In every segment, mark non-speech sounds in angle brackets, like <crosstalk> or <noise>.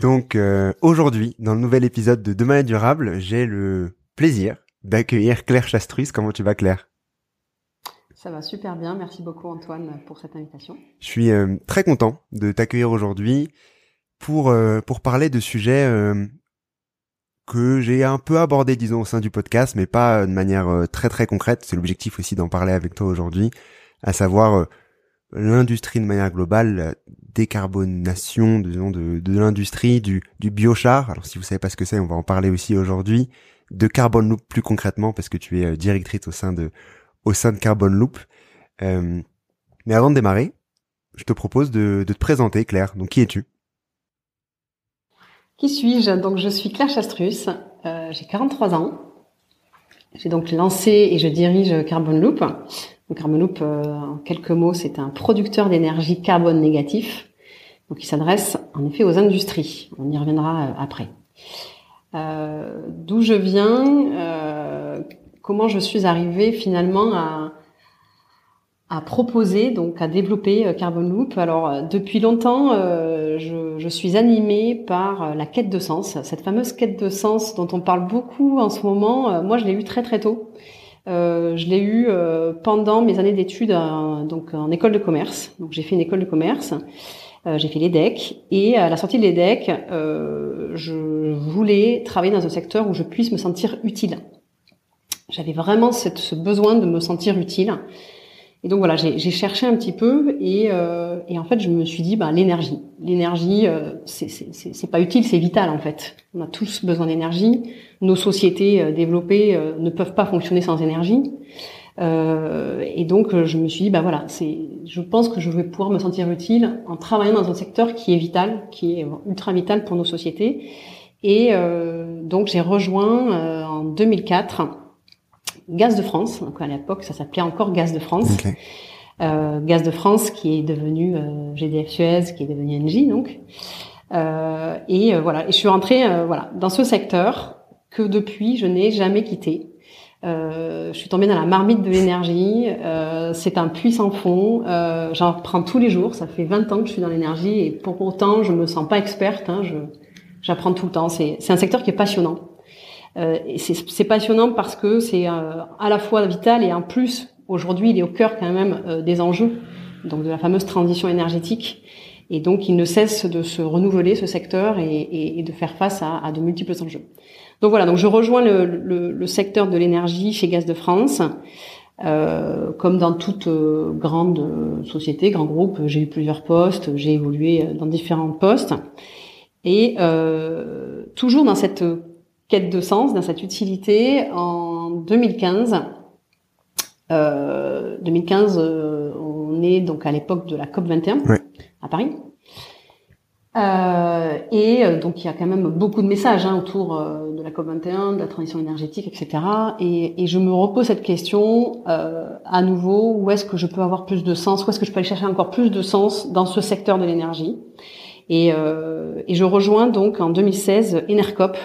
Donc euh, aujourd'hui, dans le nouvel épisode de Demain est durable, j'ai le plaisir d'accueillir Claire Chastrus. Comment tu vas Claire? Ça va super bien, merci beaucoup Antoine pour cette invitation. Je suis euh, très content de t'accueillir aujourd'hui pour euh, pour parler de sujets que j'ai un peu abordés disons au sein du podcast, mais pas de manière très très concrète. C'est l'objectif aussi d'en parler avec toi aujourd'hui, à savoir l'industrie de manière globale, la décarbonation de, de l'industrie, du, du biochar. Alors si vous savez pas ce que c'est, on va en parler aussi aujourd'hui. De Carbon Loop plus concrètement, parce que tu es euh, directrice au sein de au sein de Carbon Loop. Euh, mais avant de démarrer, je te propose de, de te présenter, Claire. Donc qui es-tu? Qui suis-je? Donc je suis Claire Chastrus, euh, j'ai 43 ans. J'ai donc lancé et je dirige Carbon Loop. Donc Carbon euh, en quelques mots, c'est un producteur d'énergie carbone négatif. Donc il s'adresse en effet aux industries. On y reviendra euh, après. Euh, D'où je viens, euh, comment je suis arrivée finalement à, à proposer, donc à développer euh, Carbon Loop. Alors depuis longtemps, euh, je, je, suis animée par la quête de sens, cette fameuse quête de sens dont on parle beaucoup en ce moment. moi, je l'ai eu très très tôt. Euh, je l'ai eu euh, pendant mes années d'études donc en école de commerce. Donc j'ai fait une école de commerce. Euh, j'ai fait l'EDEC et à la sortie de l'EDEC, euh, je voulais travailler dans un secteur où je puisse me sentir utile. J'avais vraiment ce besoin de me sentir utile. Et donc voilà, j'ai cherché un petit peu et, euh, et, en fait je me suis dit bah l'énergie, l'énergie euh, c'est pas utile, c'est vital en fait. On a tous besoin d'énergie. Nos sociétés euh, développées euh, ne peuvent pas fonctionner sans énergie. Euh, et donc je me suis dit bah voilà, c'est, je pense que je vais pouvoir me sentir utile en travaillant dans un secteur qui est vital, qui est ultra vital pour nos sociétés. Et donc j'ai rejoint en 2004 Gaz de France. Donc à l'époque, ça s'appelait encore Gaz de France. Euh, Gaz de France qui est devenu euh, GDF Suez, qui est devenu Engie donc. Euh, et euh, voilà, et je suis rentrée euh, voilà dans ce secteur que depuis je n'ai jamais quitté. je suis tombée dans la marmite de l'énergie. c'est un puits sans fond. J'en prends tous les jours. Ça fait 20 ans que je suis dans l'énergie et pour autant je me sens pas experte. Hein, j'apprends tout le temps. C'est c'est un secteur qui est passionnant. Euh, c'est passionnant parce que c'est euh, à la fois vital et en plus aujourd'hui il est au cœur quand même euh, des enjeux donc de la fameuse transition énergétique et donc il ne cesse de se renouveler ce secteur et, et, et de faire face à, à, de multiples enjeux. Donc voilà, donc je rejoins le, le, le secteur de l'énergie chez Gaz de France. Euh, comme dans toute euh, grande société, grand groupe, j'ai eu plusieurs postes, j'ai évolué dans différents postes, et euh, toujours dans cette quête de sens, dans cette utilité, en 2015. Euh, 2015, euh, on est donc à l'époque de la COP 21 à Paris. Euh, et euh, donc il y a quand même beaucoup de messages hein, autour euh, de la COP 21, de la transition énergétique, etc. Et, et je me repose cette question euh, à nouveau où est-ce que je peux avoir plus de sens, où est-ce que je peux aller chercher encore plus de sens dans ce secteur de l'énergie? Et, et je rejoins donc en 2016 Enercop.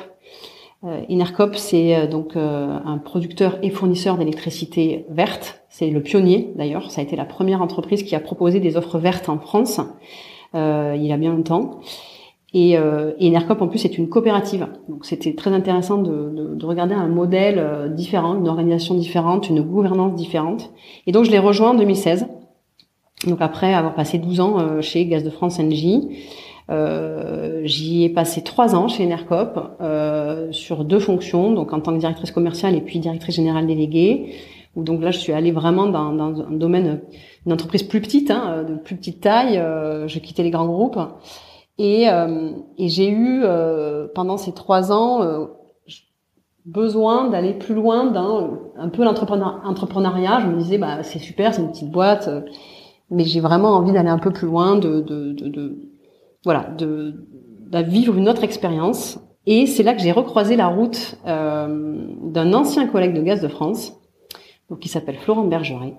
Enercop, c'est donc un producteur et fournisseur d'électricité verte. C'est le pionnier d'ailleurs. Ça a été la première entreprise qui a proposé des offres vertes en France. Il y a bien longtemps. Et, euh, et Enercop en plus est une coopérative, donc c'était très intéressant de, de, de, regarder un modèle euh, différent, une organisation différente, une gouvernance différente. Et donc je l'ai rejoint en 2016. Donc après avoir passé 12 ans euh, chez Gaz de France NJ, euh, j'y ai passé trois ans chez Enercop euh, sur deux fonctions, donc en tant que directrice commerciale et puis directrice générale déléguée. Donc là, je suis allée vraiment dans, un domaine, une entreprise plus petite, hein, de plus petite taille. Euh, j'ai quitté les grands groupes. Et, euh, et j'ai eu euh, pendant ces trois ans euh, besoin d'aller plus loin dans un peu l'entrepreneuriat. Je me disais bah c'est super, c'est une petite boîte, mais j'ai vraiment envie d'aller un peu plus loin, de, de, de, voilà, de, de, vivre une autre expérience. Et c'est là que j'ai recroisé la route d'un ancien collègue de Gaz de France, donc qui s'appelle Florent Bergeret.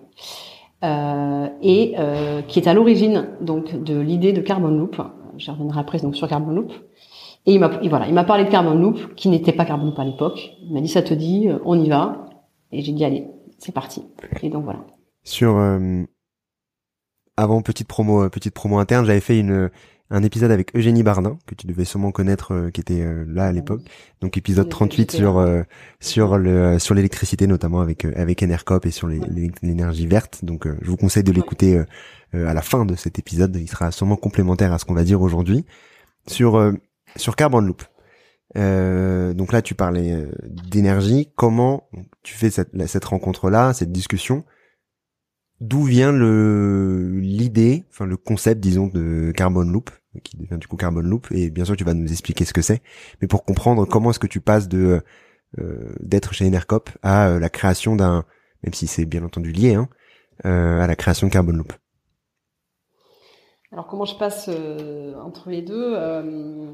Euh, et euh, qui est à l'origine donc de l'idée de Carbon Loop, je reviendrai après donc sur Carbon Loop. Et il m'a voilà, il m'a parlé de Carbon Loop qui n'était pas Carbon Loop à l'époque. Il m'a dit ça te dit, euh, on y va. Et j'ai dit allez, c'est parti. Et donc voilà. Sur euh, avant petite promo euh, petite promo interne, j'avais fait une un épisode avec Eugénie Bardin que tu devais sûrement connaître qui était là à l'époque. Donc épisode 38 sur sur le sur l'électricité notamment avec avec Enercop et sur l'énergie verte. Donc je vous conseille de l'écouter euh, à la fin de cet épisode. Il sera sûrement complémentaire à ce qu'on va dire aujourd'hui sur euh, sur Carbon Loop. Euh, donc là, tu parlais euh, d'énergie. Comment tu fais cette, cette rencontre-là, cette discussion? D'où vient le l'idée, enfin le concept, disons, de Carbon Loop, qui devient du coup Carbon Loop Et bien sûr, tu vas nous expliquer ce que c'est. Mais pour comprendre comment est-ce que tu passes de euh, d'être chez Enercop à la création d'un, même si c'est bien entendu lié, hein, à la création de Carbon Loop. Alors comment je passe euh, entre les deux euh,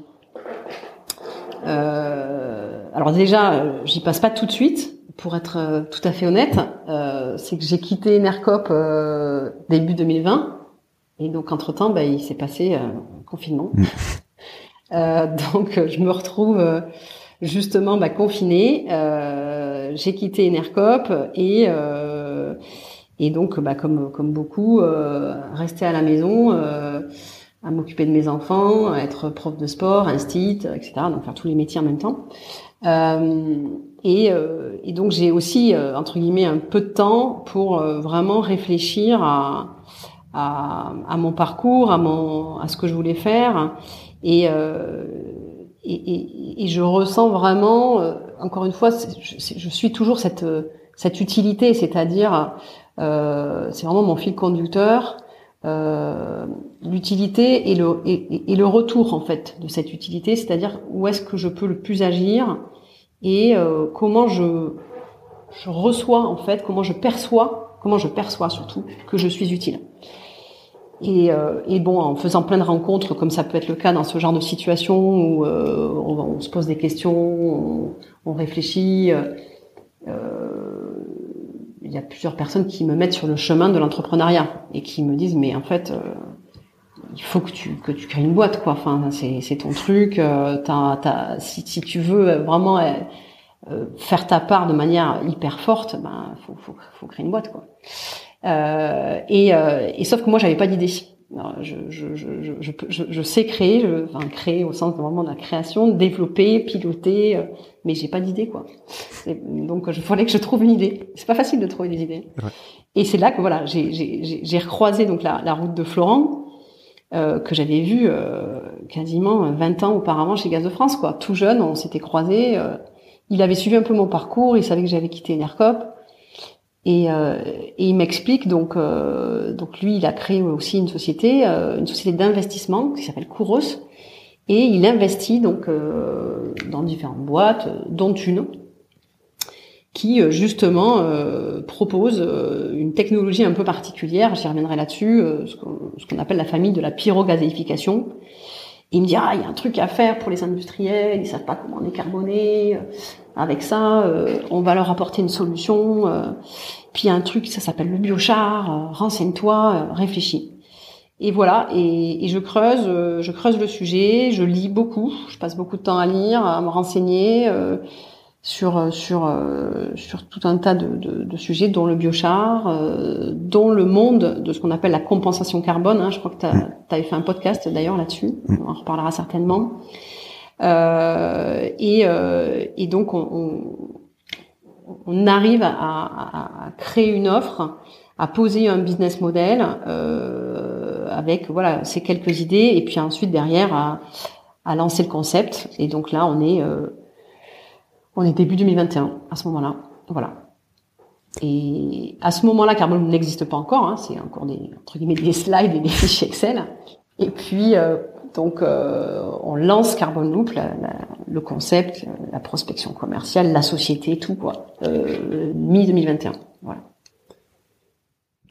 euh, Alors déjà, j'y passe pas tout de suite. Pour être tout à fait honnête, c'est que j'ai quitté Nercop début 2020 et donc entre temps, bah, il s'est passé confinement. Mm. <laughs> donc je me retrouve justement bah, confinée. j'ai quitté Enercop et et donc, bah, comme, comme beaucoup, euh, rester à la maison, euh, à m'occuper de mes enfants, à être prof de sport, instit, etc. Donc faire tous les métiers en même temps. Euh, et, euh, et, donc j'ai aussi euh, entre guillemets un peu de temps pour euh, vraiment réfléchir à, à, à, mon parcours, à mon à ce que je voulais faire. Et, et, et, et je ressens vraiment, encore une fois, je, suis toujours cette cette utilité, c'est-à-dire euh, c'est vraiment mon fil conducteur. Euh, l'utilité et le, et, le retour en fait de cette utilité, c'est-à-dire où est-ce que je peux le plus agir et euh, comment je, je reçois en fait, comment je perçois, comment je perçois surtout que je suis utile. Et, euh, et, bon, en faisant plein de rencontres, comme ça peut être le cas dans ce genre de situation où euh, on, se pose des questions, on, réfléchit, euh, il y a plusieurs personnes qui me mettent sur le chemin de l'entrepreneuriat et qui me disent mais en fait euh, il faut que tu que tu crées une boîte quoi. Enfin c'est ton truc euh, t'as, si si tu veux vraiment faire ta part de manière hyper forte ben faut faut faut créer une boîte quoi et et sauf que moi j'avais pas d'idée je, je, je, je, je, sais créer, je, enfin créer au sens vraiment de la création, développer, piloter, euh, mais j'ai pas d'idée quoi. donc je fallait que je trouve une idée. C'est pas facile de trouver des idées. Ouais. Et c'est là que voilà, j'ai recroisé donc la, la, route de Florent euh, que j'avais vu euh, quasiment 20 ans auparavant chez Gaz de France quoi. Tout jeune, on s'était croisés. Euh, il avait suivi un peu mon parcours, il savait que j'avais quitté Enercop. Et, euh, et il m'explique donc euh, donc lui il a créé aussi une société euh, une société d'investissement qui s'appelle Kouros. Et il investit donc euh, dans différentes boîtes dont une qui justement propose une technologie un peu particulière. J'y reviendrai là-dessus ce qu'on appelle la famille de la pyrogazéification. Il me dit ah il y a un truc à faire pour les industriels ils savent pas comment décarboner avec ça, euh, on va leur apporter une solution. Euh, puis un truc, ça s'appelle le biochar. Euh, renseigne-toi, réfléchis. Et voilà, et, je creuse, je creuse le sujet, je lis beaucoup, je passe beaucoup de temps à lire, à me renseigner sur sur sur tout un tas de, de, sujets, dont le biochar, dont le monde de ce qu'on appelle la compensation carbone. Hein. Je crois que tu avais fait un podcast d'ailleurs là-dessus. On en reparlera certainement. Et, et donc on on arrive à, créer une offre, à poser un business model euh, avec voilà ces quelques idées et puis ensuite derrière à, lancer le concept. Et donc là, on est euh, on est début 2021 à ce moment-là. Voilà. Et à ce moment-là, Carbon n'existe pas encore. Hein, c'est encore des entre guillemets des slides et des fichiers Excel. Et puis euh, donc, euh, on lance Carbon Loop, le concept, la prospection commerciale, la société, tout quoi, euh, mi 2021. Voilà.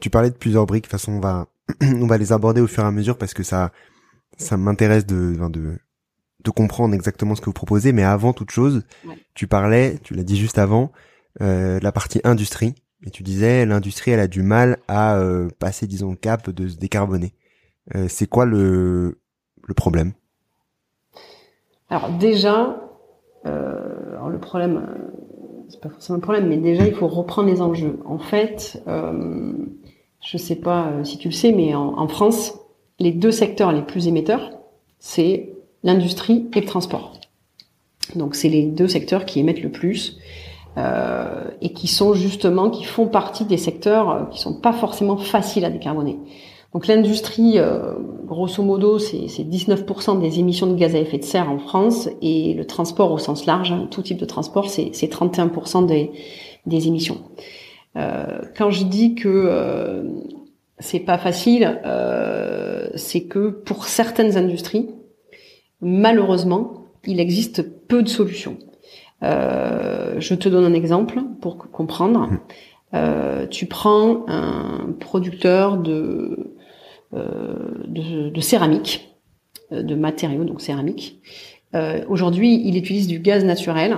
Tu parlais de plusieurs briques. De toute façon, on va <clears throat> on va les aborder au fur et à mesure parce que ça ça m'intéresse de, de de comprendre exactement ce que vous proposez. Mais avant toute chose, tu parlais, tu l'as dit juste avant, euh, la partie industrie. Et tu disais, l'industrie, elle a du mal à euh, passer, disons, le cap de se décarboner. Euh, c'est quoi le, le problème? Alors déjà, euh, le problème, euh, c'est pas forcément un problème, mais déjà il faut reprendre les enjeux. En fait, euh, je sais pas euh, si tu le sais, mais en, France, les deux secteurs les plus émetteurs, c'est l'industrie et le transport. Donc c'est les deux secteurs qui émettent le plus. Et qui sont justement, qui font partie des secteurs qui sont pas forcément faciles à décarboner. Donc l'industrie, euh, grosso modo, c'est 19% des émissions de gaz à effet de serre en France et le transport au sens large, hein, tout type de transport, c'est 31% des, des émissions. Euh, quand je dis que euh, c'est pas facile, euh, c'est que pour certaines industries, malheureusement, il existe peu de solutions. Je te donne un exemple pour comprendre. Euh, tu prends un producteur de euh, de, céramique, euh, de matériaux, donc céramique. Euh, aujourd'hui, il utilise du gaz naturel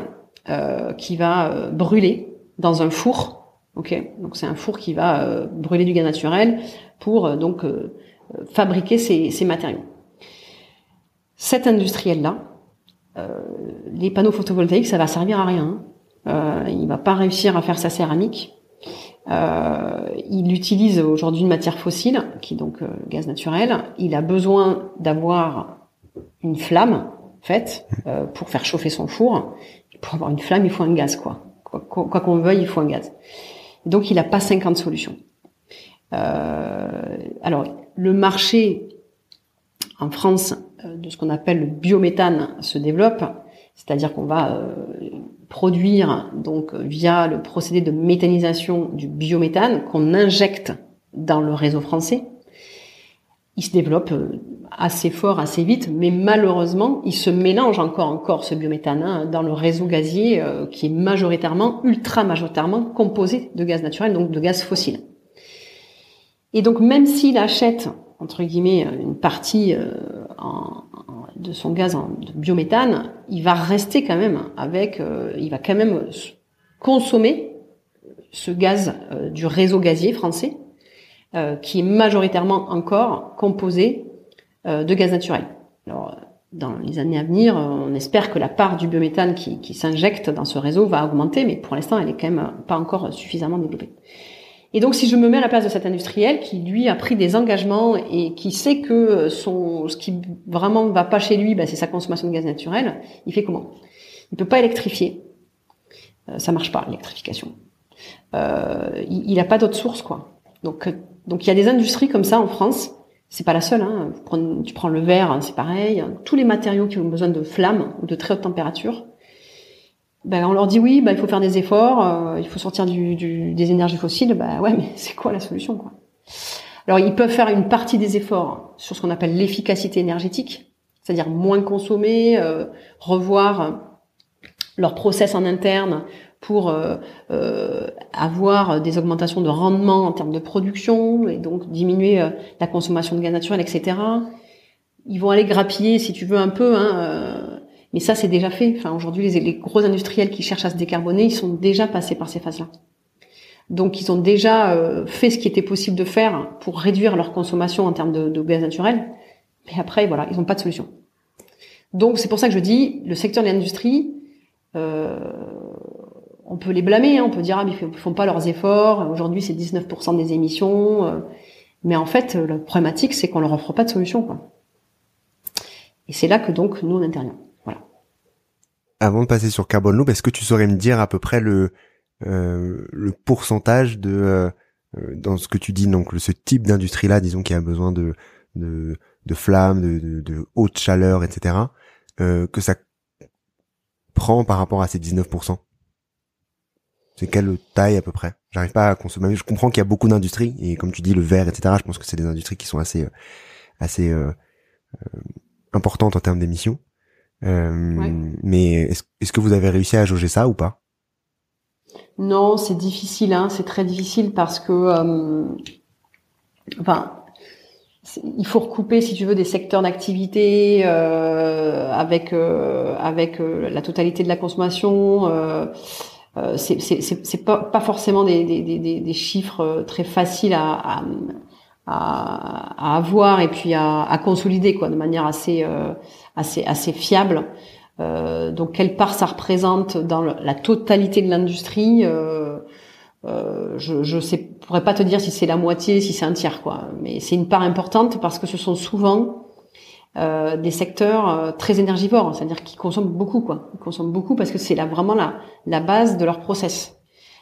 qui va brûler dans un four. Ok, donc c'est un four qui va brûler du gaz naturel pour donc fabriquer ces, matériaux. Cet industriel-là, les panneaux photovoltaïques, ça va servir à rien. Euh, il va pas réussir à faire sa céramique. Euh, il utilise aujourd'hui une matière fossile, qui est donc euh, gaz naturel. Il a besoin d'avoir une flamme faite euh, pour faire chauffer son four. Pour avoir une flamme, il faut un gaz, quoi. Quoi qu'on veuille, il faut un gaz. Donc, il n'a pas 50 solutions. Euh, alors, le marché en France de ce qu'on appelle le biométhane se développe, c'est-à-dire qu'on va produire donc via le procédé de méthanisation du biométhane qu'on injecte dans le réseau français. Il se développe euh, assez fort, assez vite, mais malheureusement, il se mélange encore encore ce biométhane hein, dans le réseau gazier euh, qui est majoritairement, ultra majoritairement composé de gaz naturel, donc de gaz fossile. Et donc même s'il achète entre guillemets une partie euh, de son gaz en, biométhane, il va rester quand même avec, euh, il va quand même consommer ce gaz euh, du réseau gazier français, euh, qui est majoritairement encore composé de gaz naturel. Alors, dans les années à venir, on espère que la part du biométhane qui, qui s'injecte dans ce réseau va augmenter, mais pour l'instant, elle est quand même pas encore suffisamment développée. Et donc, si je me mets à la place de cet industriel qui, lui, a pris des engagements et qui sait que son, ce qui vraiment va pas chez lui, bah, c'est sa consommation de gaz naturel, il fait comment? Il peut pas électrifier. Euh, ça marche pas, l'électrification. Euh, il n'a pas d'autre source, quoi. Donc, euh, donc il y a des industries comme ça en France. C'est pas la seule. Hein. Tu prends le verre, hein, c'est pareil. Tous les matériaux qui ont besoin de flammes ou de très haute température, ben, on leur dit oui, ben, il faut faire des efforts, euh, il faut sortir du, du, des énergies fossiles. Ben ouais, mais <laughs> c'est quoi la solution quoi? Alors ils peuvent faire une partie des efforts sur ce qu'on appelle l'efficacité énergétique, c'est-à-dire moins consommer, euh, revoir leur process en interne pour euh, euh, avoir des augmentations de rendement en termes de production et donc diminuer la consommation de gaz naturel, etc. Ils vont aller grappiller, si tu veux, un peu. Hein, mais ça, c'est déjà fait. Enfin, aujourd'hui, les, gros industriels qui cherchent à se décarboner, ils sont déjà passés par ces phases-là. Donc ils ont déjà euh, fait ce qui était possible de faire pour réduire leur consommation en termes de, de gaz naturel. Mais après, voilà, ils n'ont pas de solution. Donc c'est pour ça que je dis, le secteur de l'industrie, euh, on peut les blâmer, hein, on peut dire ah mais ils font pas leurs efforts. Aujourd'hui c'est 19% des émissions, euh, mais en fait la problématique c'est qu'on leur offre pas de solution. Quoi. Et c'est là que donc nous on intervient. Avant de passer sur Carbon Loop, est-ce que tu saurais me dire à peu près le euh, le pourcentage de euh, euh, dans ce que tu dis donc ce type d'industrie là, disons qui a besoin de de, de flammes, de, de, haute chaleur, etc. que ça prend par rapport à ces 19% C'est quelle taille à peu près? J'arrive pas à consommer. Je comprends qu'il y a beaucoup d'industries et comme tu dis le verre, etc. Je pense que c'est des industries qui sont assez assez euh, importantes en termes d'émissions. Euh, Mais est-ce, que vous avez réussi à jauger ça ou pas? Non, c'est difficile, hein, c'est très difficile parce que, euh, enfin, il faut recouper, si tu veux, des secteurs d'activité euh, avec euh, avec euh, la totalité de la consommation. C'est c'est pas, pas forcément des, des, des, des, chiffres très faciles à, à, à, avoir et puis à, à consolider quoi de manière assez assez assez fiable. Euh, donc quelle part ça représente dans la totalité de l'industrie euh, euh, je je sais, pourrais pas te dire si c'est la moitié, si c'est un tiers quoi, mais c'est une part importante parce que ce sont souvent euh, des secteurs euh, très énergivores, c'est-à-dire qui consomment beaucoup quoi, ils consomment beaucoup parce que c'est là vraiment la la base de leur process.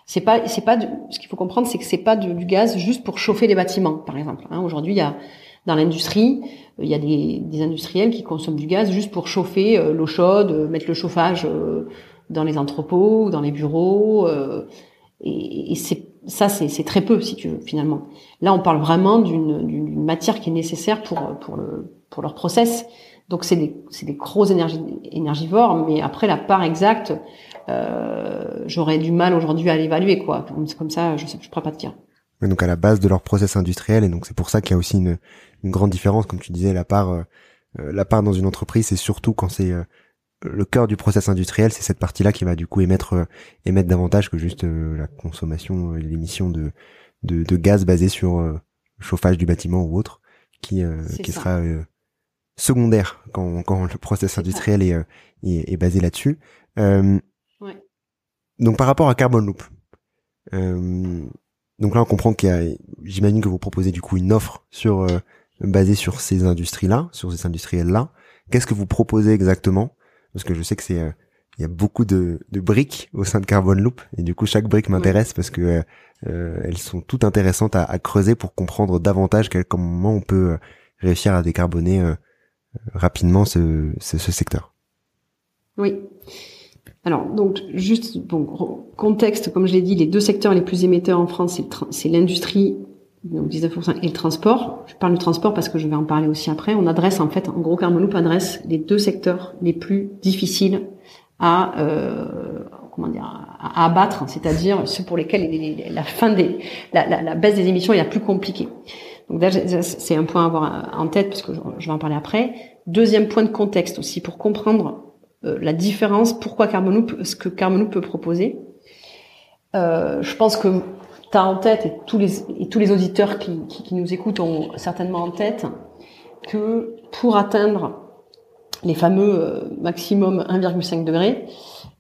C'est pas c'est pas ce qu'il faut comprendre, c'est que c'est pas du, du, gaz juste pour chauffer les bâtiments par exemple. Hein. Aujourd'hui il y a dans l'industrie, il y a des, des, industriels qui consomment du gaz juste pour chauffer euh, l'eau chaude, euh, mettre le chauffage euh, dans les entrepôts, dans les bureaux. et, et c'est ça, c'est très peu, si tu veux, finalement. Là, on parle vraiment d'une matière qui est nécessaire pour pour le pour leur process. Donc c'est des c'est des gros énergie, énergivores, mais après la part exacte, euh, j'aurais du mal aujourd'hui à l'évaluer quoi. Comme ça, je sais, je pourrais pas te dire. Mais donc à la base de leur process industriel, et donc c'est pour ça qu'il y a aussi une une grande différence, comme tu disais, la part, euh, euh, la part dans une entreprise, c'est surtout quand c'est euh, le cœur du process industriel, c'est cette partie-là qui va du coup émettre émettre davantage que juste la consommation et l'émission de, de, de gaz basé sur le chauffage du bâtiment ou autre, qui qui sera secondaire quand quand le process industriel est, est, est basé là-dessus. Ouais. Donc par rapport à Carbon Loop. donc là, on comprend qu'il y a, j'imagine que vous proposez du coup une offre sur basé sur ces industries-là, sur ces industriels-là. Qu'est-ce que vous proposez exactement? Parce que je sais que c'est euh, il y a beaucoup de, de, briques au sein de Carbon Loop et du coup chaque brique m'intéresse parce que euh, euh, elles sont toutes intéressantes à, à, creuser pour comprendre davantage quel, comment on peut réussir à décarboner rapidement ce, ce, ce, secteur. Oui. Alors donc juste bon contexte comme je l'ai dit les deux secteurs les plus émetteurs en France c'est l'industrie donc 19% et le transport. Je parle du transport parce que je vais en parler aussi après. On adresse en fait, en gros, Carmoloop adresse les deux secteurs les plus difficiles à euh, comment dire à abattre, c'est-à-dire ceux pour lesquels la fin des la, la, la, baisse des émissions est la plus compliquée. Donc c'est un point à avoir en tête parce que je vais en parler après. Deuxième point de contexte aussi pour comprendre euh, la différence, pourquoi Carbonloop, ce que Carbonloop peut proposer. Euh, je pense que en tête, et tous les, et tous les auditeurs qui, qui, nous écoutent ont certainement en tête, que pour atteindre les fameux euh, maximum 1,5 degrés,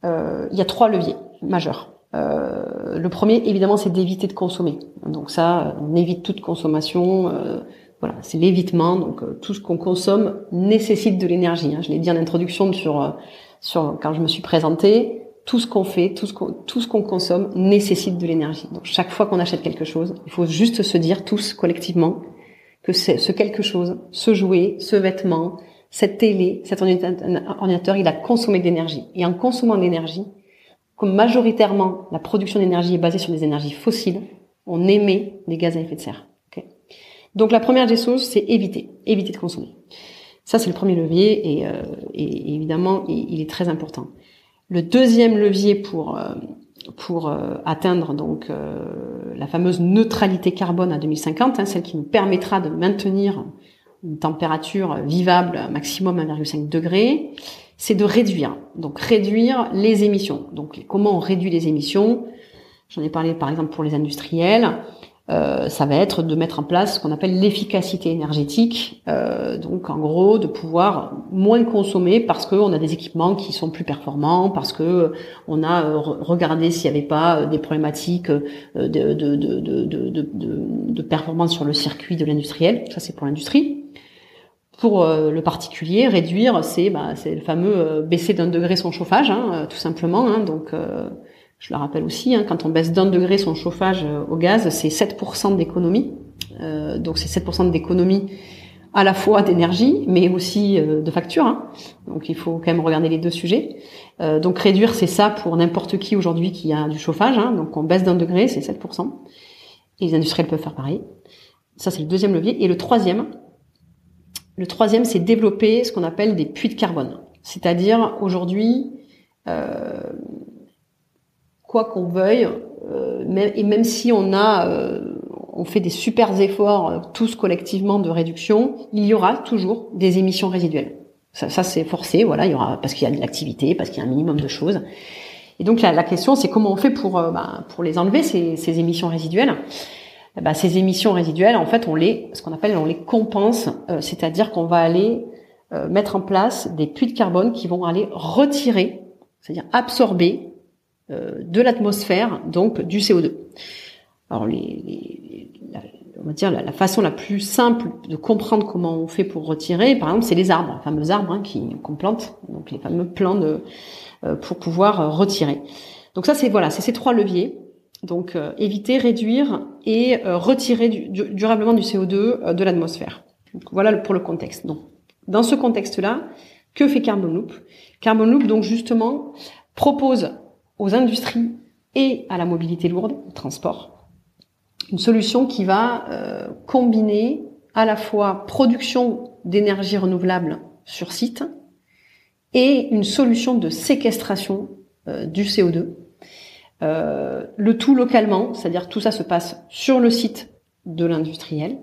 euh, il y a trois leviers majeurs. Euh, le premier, évidemment, c'est d'éviter de consommer. Donc ça, on évite toute consommation. Euh, voilà, c'est l'évitement. Donc euh, tout ce qu'on consomme nécessite de l'énergie. Hein. Je l'ai dit en introduction sur sur quand je me suis présentée tout ce qu'on fait, tout ce qu'on tout ce qu'on consomme nécessite de l'énergie. Donc chaque fois qu'on achète quelque chose, il faut juste se dire tous collectivement que ce quelque chose, ce jouet, ce vêtement, cette télé, cet ordinateur, il a consommé de l'énergie. Et en consommant de l'énergie, comme majoritairement la production d'énergie est basée sur des énergies fossiles, on émet des gaz à effet de serre. Donc la première des choses, c'est éviter, éviter de consommer. Ça, c'est le premier levier et, euh, évidemment, il est très important. Le deuxième levier pour euh, pour euh, atteindre donc la fameuse neutralité carbone à 2050, hein, celle qui nous permettra de maintenir une température vivable maximum 1,5 degré, c'est de réduire. Donc réduire les émissions. Donc comment on réduit les émissions? J'en ai parlé par exemple pour les industriels. Euh, ça va être de mettre en place ce qu'on appelle l'efficacité énergétique, euh, donc en gros de pouvoir moins consommer parce qu'on a des équipements qui sont plus performants, parce que on a euh, regardé s'il n'y avait pas des problématiques de, de performance sur le circuit de l'industriel. Ça c'est pour l'industrie. Pour le particulier, réduire, c'est bah, le fameux baisser d'un degré son chauffage, hein, tout simplement. Hein, donc je le rappelle aussi, hein, quand on baisse d'un degré son chauffage euh, au gaz, c'est 7% d'économie. Euh, donc c'est 7% d'économie à la fois d'énergie, mais aussi euh, de facture. Hein. Donc il faut quand même regarder les deux sujets. Euh, donc réduire, c'est ça pour n'importe qui aujourd'hui qui a du chauffage. Donc on baisse d'un degré, c'est 7%. Et les industriels peuvent faire pareil. Ça, c'est le deuxième levier. Et le troisième, le troisième, c'est développer ce qu'on appelle des puits de carbone. C'est-à-dire aujourd'hui, euh, quoi qu'on veuille, euh, et même si on a, euh, on fait des super efforts euh, tous collectivement de réduction, il y aura toujours des émissions résiduelles. Ça, c'est forcé, voilà, il y aura parce qu'il y a de l'activité, parce qu'il y a un minimum de choses. Et donc la, la question, c'est comment on fait pour bah, pour les enlever ces, ces émissions résiduelles? Bah, ces émissions résiduelles, en fait, on les, ce qu'on appelle, on les compense, c'est-à-dire qu'on va aller mettre en place des puits de carbone qui vont aller retirer, c'est-à-dire absorber euh, de l'atmosphère, donc du CO2. Alors, la, on va dire la, façon la plus simple de comprendre comment on fait pour retirer, par exemple, c'est les arbres, les fameux arbres hein, qui qu'on plante, donc les fameux plants de, euh, pour pouvoir euh, retirer. Donc ça, c'est voilà, c'est ces trois leviers. Donc éviter, réduire et retirer du, durablement du CO2 de l'atmosphère. Voilà pour le contexte. Donc, dans ce contexte-là, que fait Carbon Loop? Carbon Loop, donc justement, propose aux industries et à la mobilité lourde, au transport. Une solution qui va euh, combiner à la fois production d'énergie renouvelable sur site et une solution de séquestration euh, du CO2. Euh, le tout localement, c'est-à-dire tout ça se passe sur le site de l'industriel,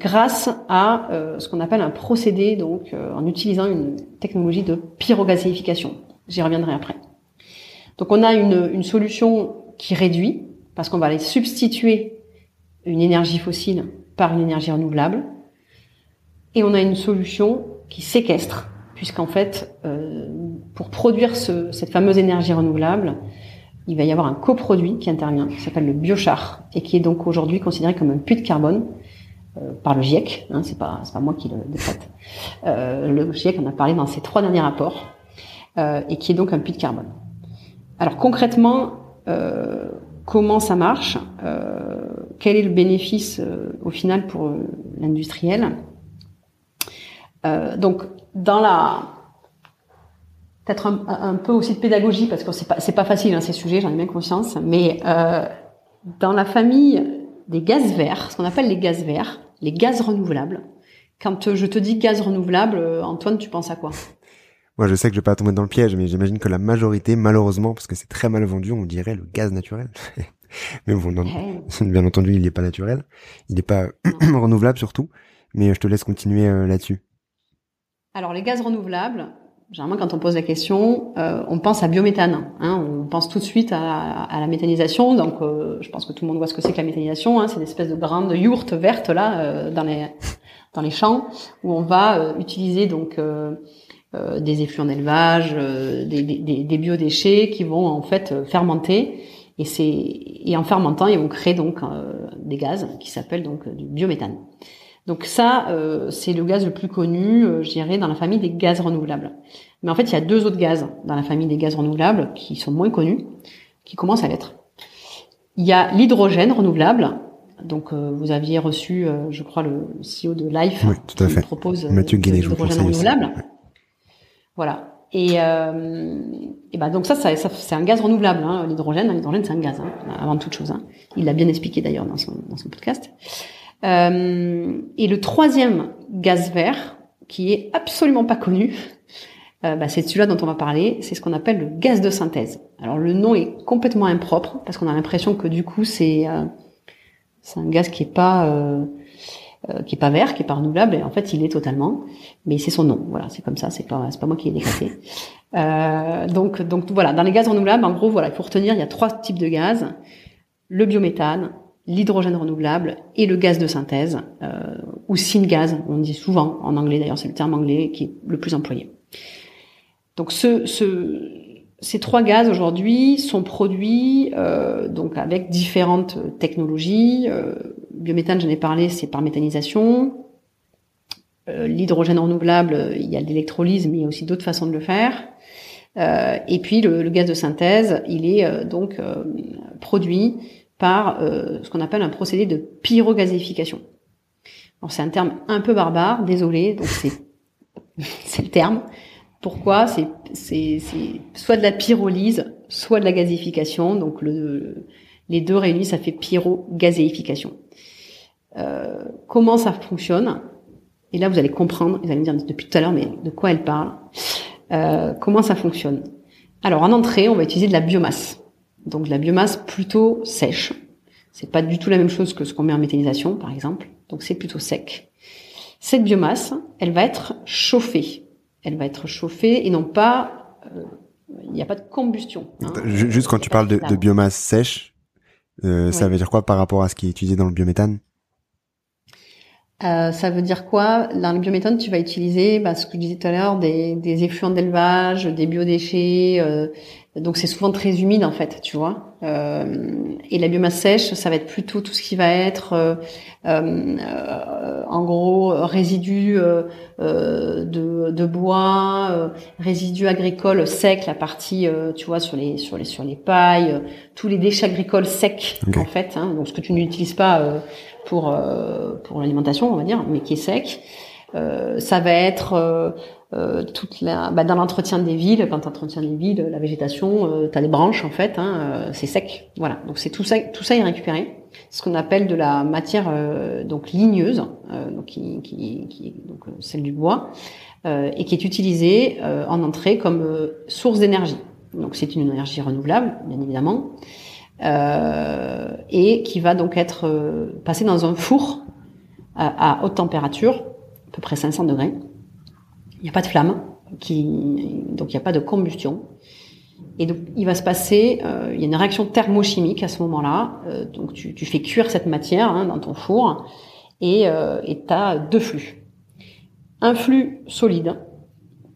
grâce à ce qu'on appelle un procédé, donc en utilisant une technologie de pyrogazéification. J'y reviendrai après. Donc on a une, une solution qui réduit, parce qu'on va aller substituer une énergie fossile par une énergie renouvelable. Et on a une solution qui séquestre, puisqu'en fait, euh, pour produire ce, cette fameuse énergie renouvelable, il va y avoir un coproduit qui intervient, qui s'appelle le biochar, et qui est donc aujourd'hui considéré comme un puits de carbone euh, par le GIEC. Hein, c'est pas moi qui le décrète. Euh, le GIEC en a parlé dans ses trois derniers rapports, euh, et qui est donc un puits de carbone. Alors concrètement, comment ça marche Quel est le bénéfice au final pour l'industriel? Donc dans la peut-être un, peu aussi de pédagogie parce que c'est pas c'est pas facile hein, ces sujets, j'en ai bien conscience, mais dans la famille des gaz verts, ce qu'on appelle les gaz verts, les gaz renouvelables. Quand je te dis gaz renouvelable, Antoine, tu penses à quoi? Moi, je sais que je vais pas tomber dans le piège, mais j'imagine que la majorité, malheureusement, parce que c'est très mal vendu, on dirait le gaz naturel. <laughs> mais bon, <laughs> bien entendu, il n'est pas naturel. Il n'est pas <clears throat> renouvelable surtout. Mais je te laisse continuer euh, là-dessus. Alors, les gaz renouvelables, généralement, quand on pose la question, euh, on pense à biométhane. Hein, on pense tout de suite à, la méthanisation. Donc, euh, je pense que tout le monde voit ce que c'est que la méthanisation. Hein, c'est une espèce de grande yourte verte là dans les dans les champs où on va utiliser donc euh, des effluents d'élevage, euh, des, des, des, biodéchets qui vont en fait euh, fermenter et c'est et en fermentant ils vont créer donc des gaz qui s'appellent donc du biométhane. Donc ça c'est le gaz le plus connu, je dirais, dans la famille des gaz renouvelables. Mais en fait il y a deux autres gaz dans la famille des gaz renouvelables qui sont moins connus, qui commencent à l'être. Il y a l'hydrogène renouvelable. Donc vous aviez reçu, je crois, le CEO de Life oui, tout à qui fait. propose Mathieu l'hydrogène renouvelable. Voilà. Et, euh, et ben donc ça, ça, c'est un gaz renouvelable, hein, l'hydrogène. L'hydrogène, c'est un gaz, hein, avant toute chose. Hein. Il l'a bien expliqué d'ailleurs dans son, dans son podcast. Euh, et le troisième gaz vert, qui est absolument pas connu, euh, bah, c'est celui-là dont on va parler. C'est ce qu'on appelle le gaz de synthèse. Alors le nom est complètement impropre parce qu'on a l'impression que du coup c'est euh, un gaz qui est pas euh, qui est pas vert, qui est pas renouvelable, et en fait il est totalement, mais c'est son nom. Voilà, c'est comme ça, c'est pas c'est pas moi qui ai décrété. Donc, donc voilà, dans les gaz renouvelables, en gros, voilà, pour retenir, il y a trois types de gaz le biométhane, l'hydrogène renouvelable et le gaz de synthèse euh, ou syngas, on dit souvent en anglais d'ailleurs, c'est le terme anglais qui est le plus employé. Donc ce, ce, ces trois gaz aujourd'hui sont produits euh, donc avec différentes technologies. Euh, biométhane, j'en ai parlé, c'est par méthanisation. Euh, l'hydrogène renouvelable, il y a l'électrolyse, mais il y a aussi d'autres façons de le faire. Euh, et puis le, le, gaz de synthèse, il est euh, donc produit par euh, ce qu'on appelle un procédé de pyrogazéification. Alors c'est un terme un peu barbare, désolé, donc c'est <laughs> c'est le terme. Pourquoi? C'est c'est soit de la pyrolyse, soit de la gazéification. Donc le, les deux réunis, ça fait pyrogazéification. Euh, comment ça fonctionne? Et là, vous allez comprendre. Vous allez me dire depuis tout à l'heure, mais de quoi elle parle? Euh, Comment ça fonctionne? Alors en entrée, on va utiliser de la biomasse donc de la biomasse plutôt sèche. C'est pas du tout la même chose que ce qu'on met en méthanisation, par exemple. Donc c'est plutôt sec. Cette biomasse, elle va être chauffée. Elle va être chauffée et non pas, euh, il n'y a pas de combustion. Hein. Juste quand tu parles de, biomasse sèche, euh, ça veut dire quoi par rapport à ce qui est utilisé dans le biométhane? Euh, ça veut dire quoi Dans le biométhane, tu vas utiliser bah, ce que je disais tout à l'heure, des, des effluents d'élevage, des biodéchets, euh, donc c'est souvent très humide en fait, tu vois. Euh, et la biomasse sèche, ça va être plutôt tout ce qui va être, euh, euh, en gros, résidus de, de, bois, résidus agricoles secs, la partie, tu vois, sur les sur les sur les pailles, tous les déchets agricoles secs en fait. Hein, donc ce que tu n'utilises pas pour pour l'alimentation, on va dire, mais qui est sec. ça va être euh, toute la, bah, dans l'entretien des villes, quand tu entretiens les villes, la végétation, euh, tu as des branches en fait, hein, euh, c'est sec. Voilà, donc c'est tout ça, tout ça est récupéré. Ce qu'on appelle de la matière euh, donc ligneuse, donc qui, qui, qui, donc celle du bois, et qui est utilisée en entrée comme source d'énergie. Donc c'est une énergie renouvelable, bien évidemment, et qui va donc être passée dans un four à, à haute température, à peu près 500 degrés il n'y a pas de flamme, qui, donc il n'y a pas de combustion. Et donc il va se passer, euh, il y a une réaction thermochimique à ce moment-là. Euh, donc tu, tu, fais cuire cette matière hein, dans ton four et euh, tu as deux flux. Un flux solide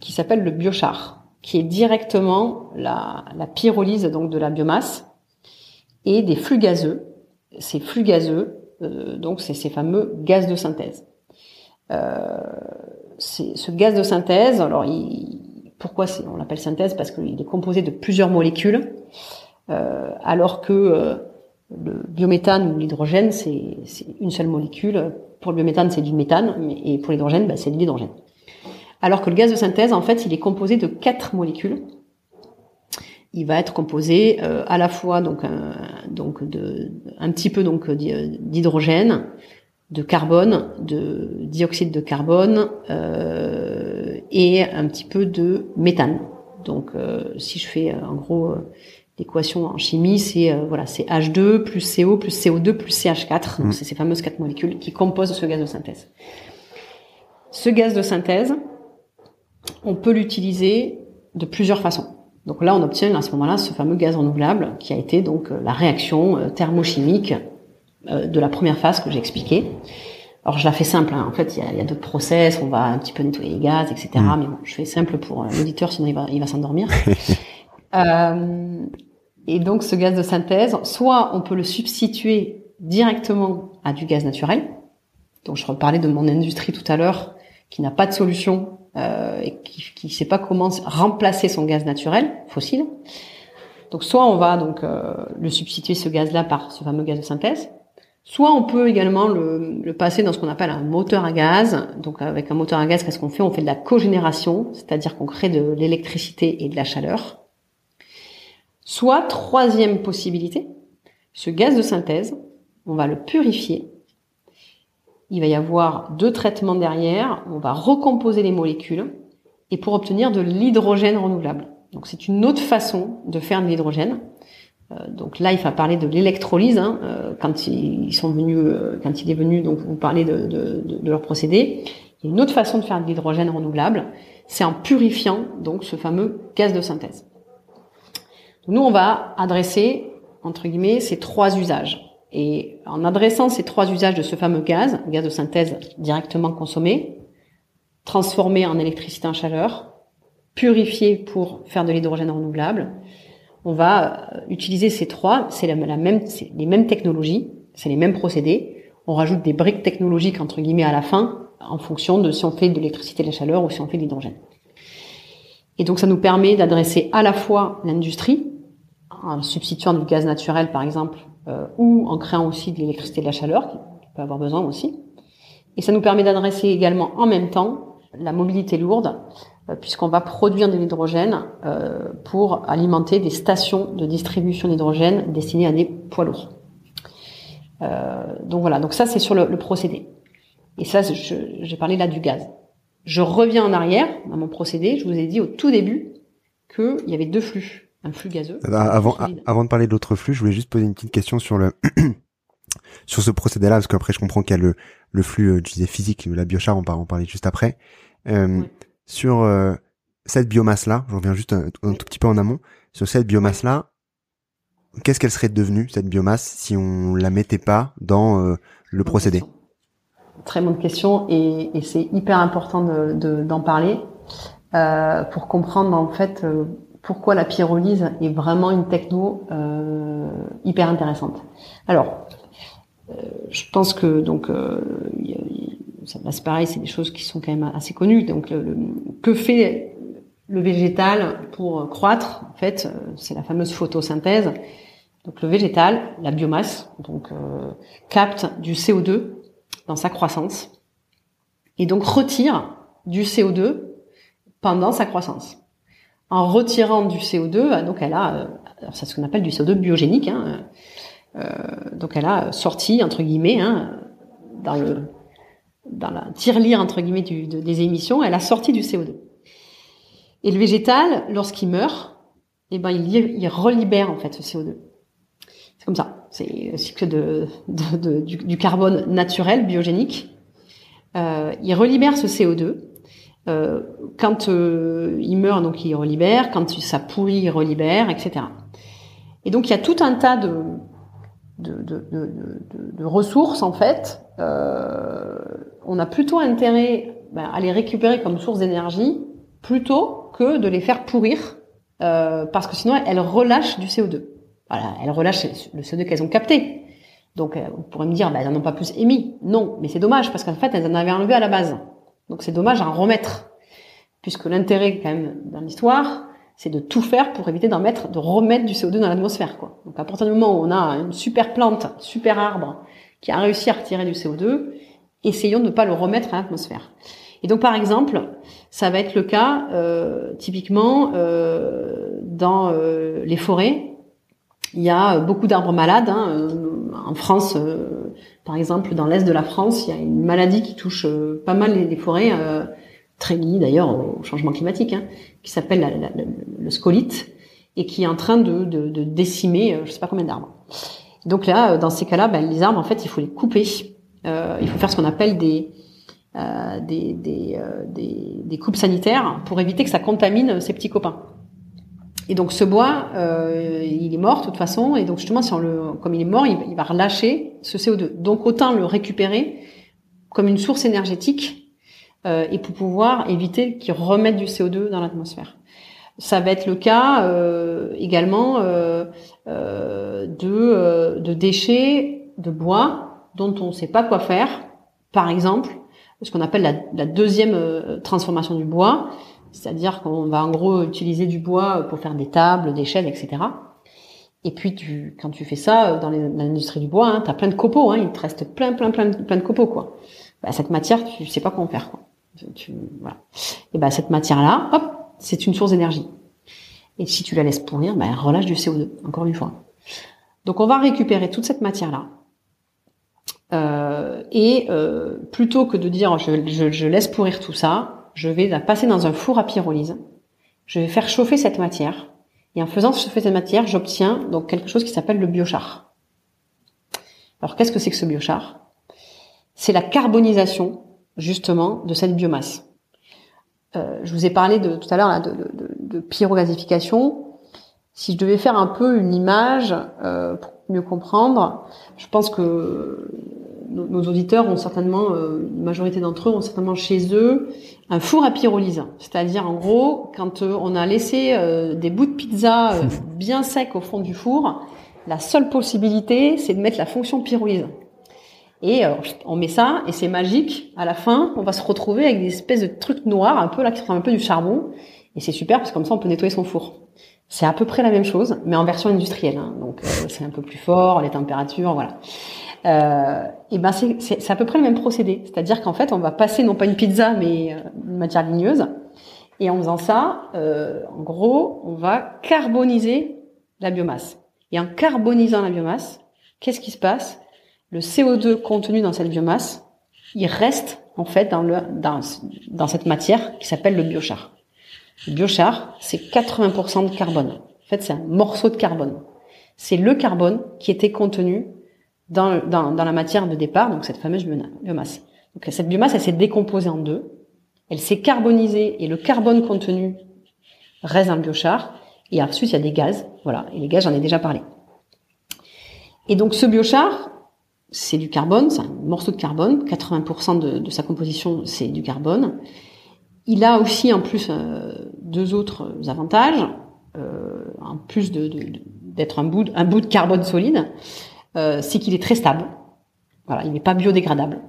qui s'appelle le biochar, qui est directement la, la pyrolyse donc de la biomasse, et des flux gazeux. Ces flux gazeux, euh, donc c'est ces fameux gaz de synthèse. Euh, ce gaz de synthèse, alors il, pourquoi on l'appelle synthèse? Parce qu'il est composé de plusieurs molécules, euh, alors que euh, le biométhane ou l'hydrogène, c'est une seule molécule. Pour le biométhane, c'est du méthane, et pour l'hydrogène, bah, c'est de l'hydrogène. Alors que le gaz de synthèse, en fait, il est composé de quatre molécules. Il va être composé euh, à la fois donc un, donc de un petit peu donc d'hydrogène, de carbone, de dioxyde de carbone euh, et un petit peu de méthane. Donc, euh, si je fais euh, en gros l'équation en chimie, c'est voilà, c'est H2 plus CO plus CO2 plus CH4. Donc, mmh. c'est ces fameuses quatre molécules qui composent ce gaz de synthèse. Ce gaz de synthèse, on peut l'utiliser de plusieurs façons. Donc là, on obtient à ce moment-là ce fameux gaz renouvelable qui a été donc la réaction thermochimique euh, de la première phase que j'ai expliquée. Alors je la fais simple. Hein. En fait, il y a, d'autres process. On va un petit peu nettoyer les gaz, etc. Mm. Mais bon, je fais simple pour euh, l'auditeur, sinon il va, il va s'endormir. <laughs> euh, et donc ce gaz de synthèse, soit on peut le substituer directement à du gaz naturel. Donc je reparlais de mon industrie tout à l'heure, qui n'a pas de solution euh, et qui ne sait pas comment remplacer son gaz naturel fossile. Donc soit on va donc euh, le substituer ce gaz-là par ce fameux gaz de synthèse, Soit on peut également le, passer dans ce qu'on appelle un moteur à gaz. Donc avec un moteur à gaz, qu'est-ce qu'on fait? On fait de la cogénération, c'est-à-dire qu'on crée de l'électricité et de la chaleur. Soit troisième possibilité, ce gaz de synthèse, on va le purifier. Il va y avoir deux traitements derrière. On va recomposer les molécules et pour obtenir de l'hydrogène renouvelable. Donc c'est une autre façon de faire de l'hydrogène. Euh, donc là, il va parler de l'électrolyse. Hein, euh, quand ils sont venus, euh, quand il est venu, donc vous de, de, leur procédé. Il y a une autre façon de faire de l'hydrogène renouvelable, c'est en purifiant donc ce fameux gaz de synthèse. Nous, on va adresser entre guillemets ces trois usages. Et en adressant ces trois usages de ce fameux gaz, gaz de synthèse directement consommé, transformé en électricité en chaleur, purifié pour faire de l'hydrogène renouvelable, on va euh, utiliser ces trois, c'est la, les mêmes technologies, c'est les mêmes procédés. On rajoute des briques technologiques entre guillemets à la fin, en fonction de si on fait de l'électricité de la chaleur ou si on fait de l'hydrogène. Et donc ça nous permet d'adresser à la fois l'industrie, en substituant du gaz naturel par exemple, euh, ou en créant aussi de l'électricité et de la chaleur, qui peut avoir besoin aussi. Et ça nous permet d'adresser également en même temps la mobilité lourde, euh, puisqu'on va produire de l'hydrogène euh, pour alimenter des stations de distribution d'hydrogène destinées à des poids lourds. Euh, donc voilà, donc ça c'est sur le, le, procédé. Et ça, j'ai parlé là du gaz. Je reviens en arrière dans mon procédé. Je vous ai dit au tout début qu'il y avait deux flux, un flux gazeux. Avant, avant de parler d'autres flux, je voulais juste poser une petite question sur le <clears throat> sur ce procédé-là, parce qu'après je comprends qu'il y a le, le flux, je disais physique, la biochar, on va en parler juste après. Euh, sur euh, cette biomasse-là, je reviens juste un, tout petit peu en amont, sur cette biomasse-là, qu'est-ce qu'elle serait devenue, cette biomasse, si on la mettait pas dans euh, le procédé? Très bonne question et, et c'est hyper important d'en de, parler euh, pour comprendre en fait euh, pourquoi la pyrolyse est vraiment une techno euh, hyper intéressante. Alors, je pense que donc a, ça c'est pareil, c'est des choses qui sont quand même assez connues. Donc, que fait le végétal pour croître En fait, euh, c'est la fameuse photosynthèse. Donc, le végétal, la biomasse, donc euh, capte du CO2 dans sa croissance et donc retire du CO2 pendant sa croissance. En retirant du CO2, euh, donc elle a, c'est ce qu'on appelle du CO2 biogénique. Hein, euh, donc elle a sorti entre guillemets hein, dans le dans la entre guillemets du, des émissions, elle a sorti du CO2. Et le végétal, lorsqu'il meurt, eh ben il, il, relibère en fait ce CO2. C'est comme ça. C'est le cycle de, de, du, du, carbone naturel, biogénique. Euh, il relibère ce CO2. Euh, quand euh, il meurt, donc il relibère. Quand ça pourrit, il relibère, etc. Et donc il y a tout un tas de, de, de, de ressources en fait euh, on a plutôt intérêt ben, à les récupérer comme source d'énergie plutôt que de les faire pourrir euh, parce que sinon elles relâchent du CO2. Voilà, elles relâchent le CO2 qu'elles ont capté. Donc euh, on pourrait me dire, ben, elles n'en ont pas plus émis. Non, mais c'est dommage parce qu'en fait elles en avaient enlevé à la base. Donc c'est dommage à en remettre, puisque l'intérêt quand même dans l'histoire, c'est de tout faire pour éviter d'en mettre, de remettre du CO2 dans l'atmosphère. Quoi. Donc à partir du moment où on a une super plante, super arbre qui a réussi à retirer du CO2, essayons de ne pas le remettre à l'atmosphère. Et donc par exemple, ça va être le cas euh, typiquement euh, dans euh, les forêts. Il y a beaucoup d'arbres malades. Hein, euh, en France, euh, par exemple, dans l'est de la France, il y a une maladie qui touche pas mal les, forêts, très liée d'ailleurs au changement climatique, hein, qui s'appelle le scolite et qui est en train de, décimer, je sais pas combien d'arbres. Donc là, dans ces cas-là, ben, les arbres, en fait, il faut les couper euh, il faut faire ce qu'on appelle euh, euh, des, des, coupes sanitaires pour éviter que ça contamine ses petits copains. Et donc ce bois, euh, il est mort de toute façon, et donc justement, si on le, comme il est mort, il, va relâcher ce CO2. Donc autant le récupérer comme une source énergétique euh, et pour pouvoir éviter qu'il remette du CO2 dans l'atmosphère. Ça va être le cas euh, également euh, de, de déchets de bois dont on ne sait pas quoi faire, par exemple, ce qu'on appelle la, deuxième euh, transformation du bois, c'est-à-dire qu'on va en gros utiliser du bois pour faire des tables, des chaînes, etc. Et puis quand tu fais ça euh, dans l'industrie du bois, hein, tu as plein de copeaux, hein, il te reste plein, plein, plein, plein de copeaux, quoi. Bah, cette matière, tu sais pas quoi en faire. Et ben cette matière-là, hop, c'est une source d'énergie. Et si tu la laisses pourrir, ben elle relâche du CO2, encore une fois. Donc on va récupérer toute cette matière-là, euh, et euh, plutôt que de dire je, je, laisse pourrir tout ça, je vais la passer dans un four à pyrolyse. Je vais faire chauffer cette matière. Et en faisant chauffer cette matière, j'obtiens donc quelque chose qui s'appelle le biochar. Alors qu'est-ce que c'est que ce biochar? C'est la carbonisation justement de cette biomasse. euh, je vous ai parlé de tout à l'heure de, de. Si je devais faire un peu une image euh, pour mieux comprendre, je pense que nos, auditeurs ont certainement, euh, une majorité d'entre eux ont certainement chez eux un four à pyrolyse. C'est-à-dire, en gros, quand euh, on a laissé euh, des bouts de pizza <laughs> bien secs au fond du four, la seule possibilité, c'est de mettre la fonction pyrolyse. Et on met ça, et c'est magique. À la fin, on va se retrouver avec des espèces de trucs noirs, un peu là, qui ressemblent un peu du charbon. Et c'est super, parce que comme ça, on peut nettoyer son four. C'est à peu près la même chose, mais en version industrielle. Hein. Donc, c'est un peu plus fort, les températures, voilà euh, et ben c'est à peu près le même procédé. C'est-à-dire qu'en fait, on va passer non pas une pizza, mais euh, une matière ligneuse. Et en faisant ça, euh, en gros, on va carboniser la biomasse. Et en carbonisant la biomasse, qu'est-ce qui se passe? Le CO2 contenu dans cette biomasse, il reste en fait dans, le, dans, dans cette matière qui s'appelle le biochar. Le biochar, c'est 80% de carbone. En fait, c'est un morceau de carbone. C'est le carbone qui était contenu dans, dans, dans la matière de départ, donc cette fameuse biomasse. Donc cette biomasse, elle s'est décomposée en deux. Elle s'est carbonisée et le carbone contenu reste dans le biochar. Et ensuite, il y a des gaz. Voilà. Et les gaz, j'en ai déjà parlé. Et donc, ce biochar, c'est du carbone, c'est un morceau de carbone. 80% de, de, sa composition, c'est du carbone. Il a aussi, en plus, euh, deux autres avantages. Euh, en plus de, d'être un bout, un bout de carbone solide, c'est qu'il est très stable. Voilà, il n'est pas biodégradable.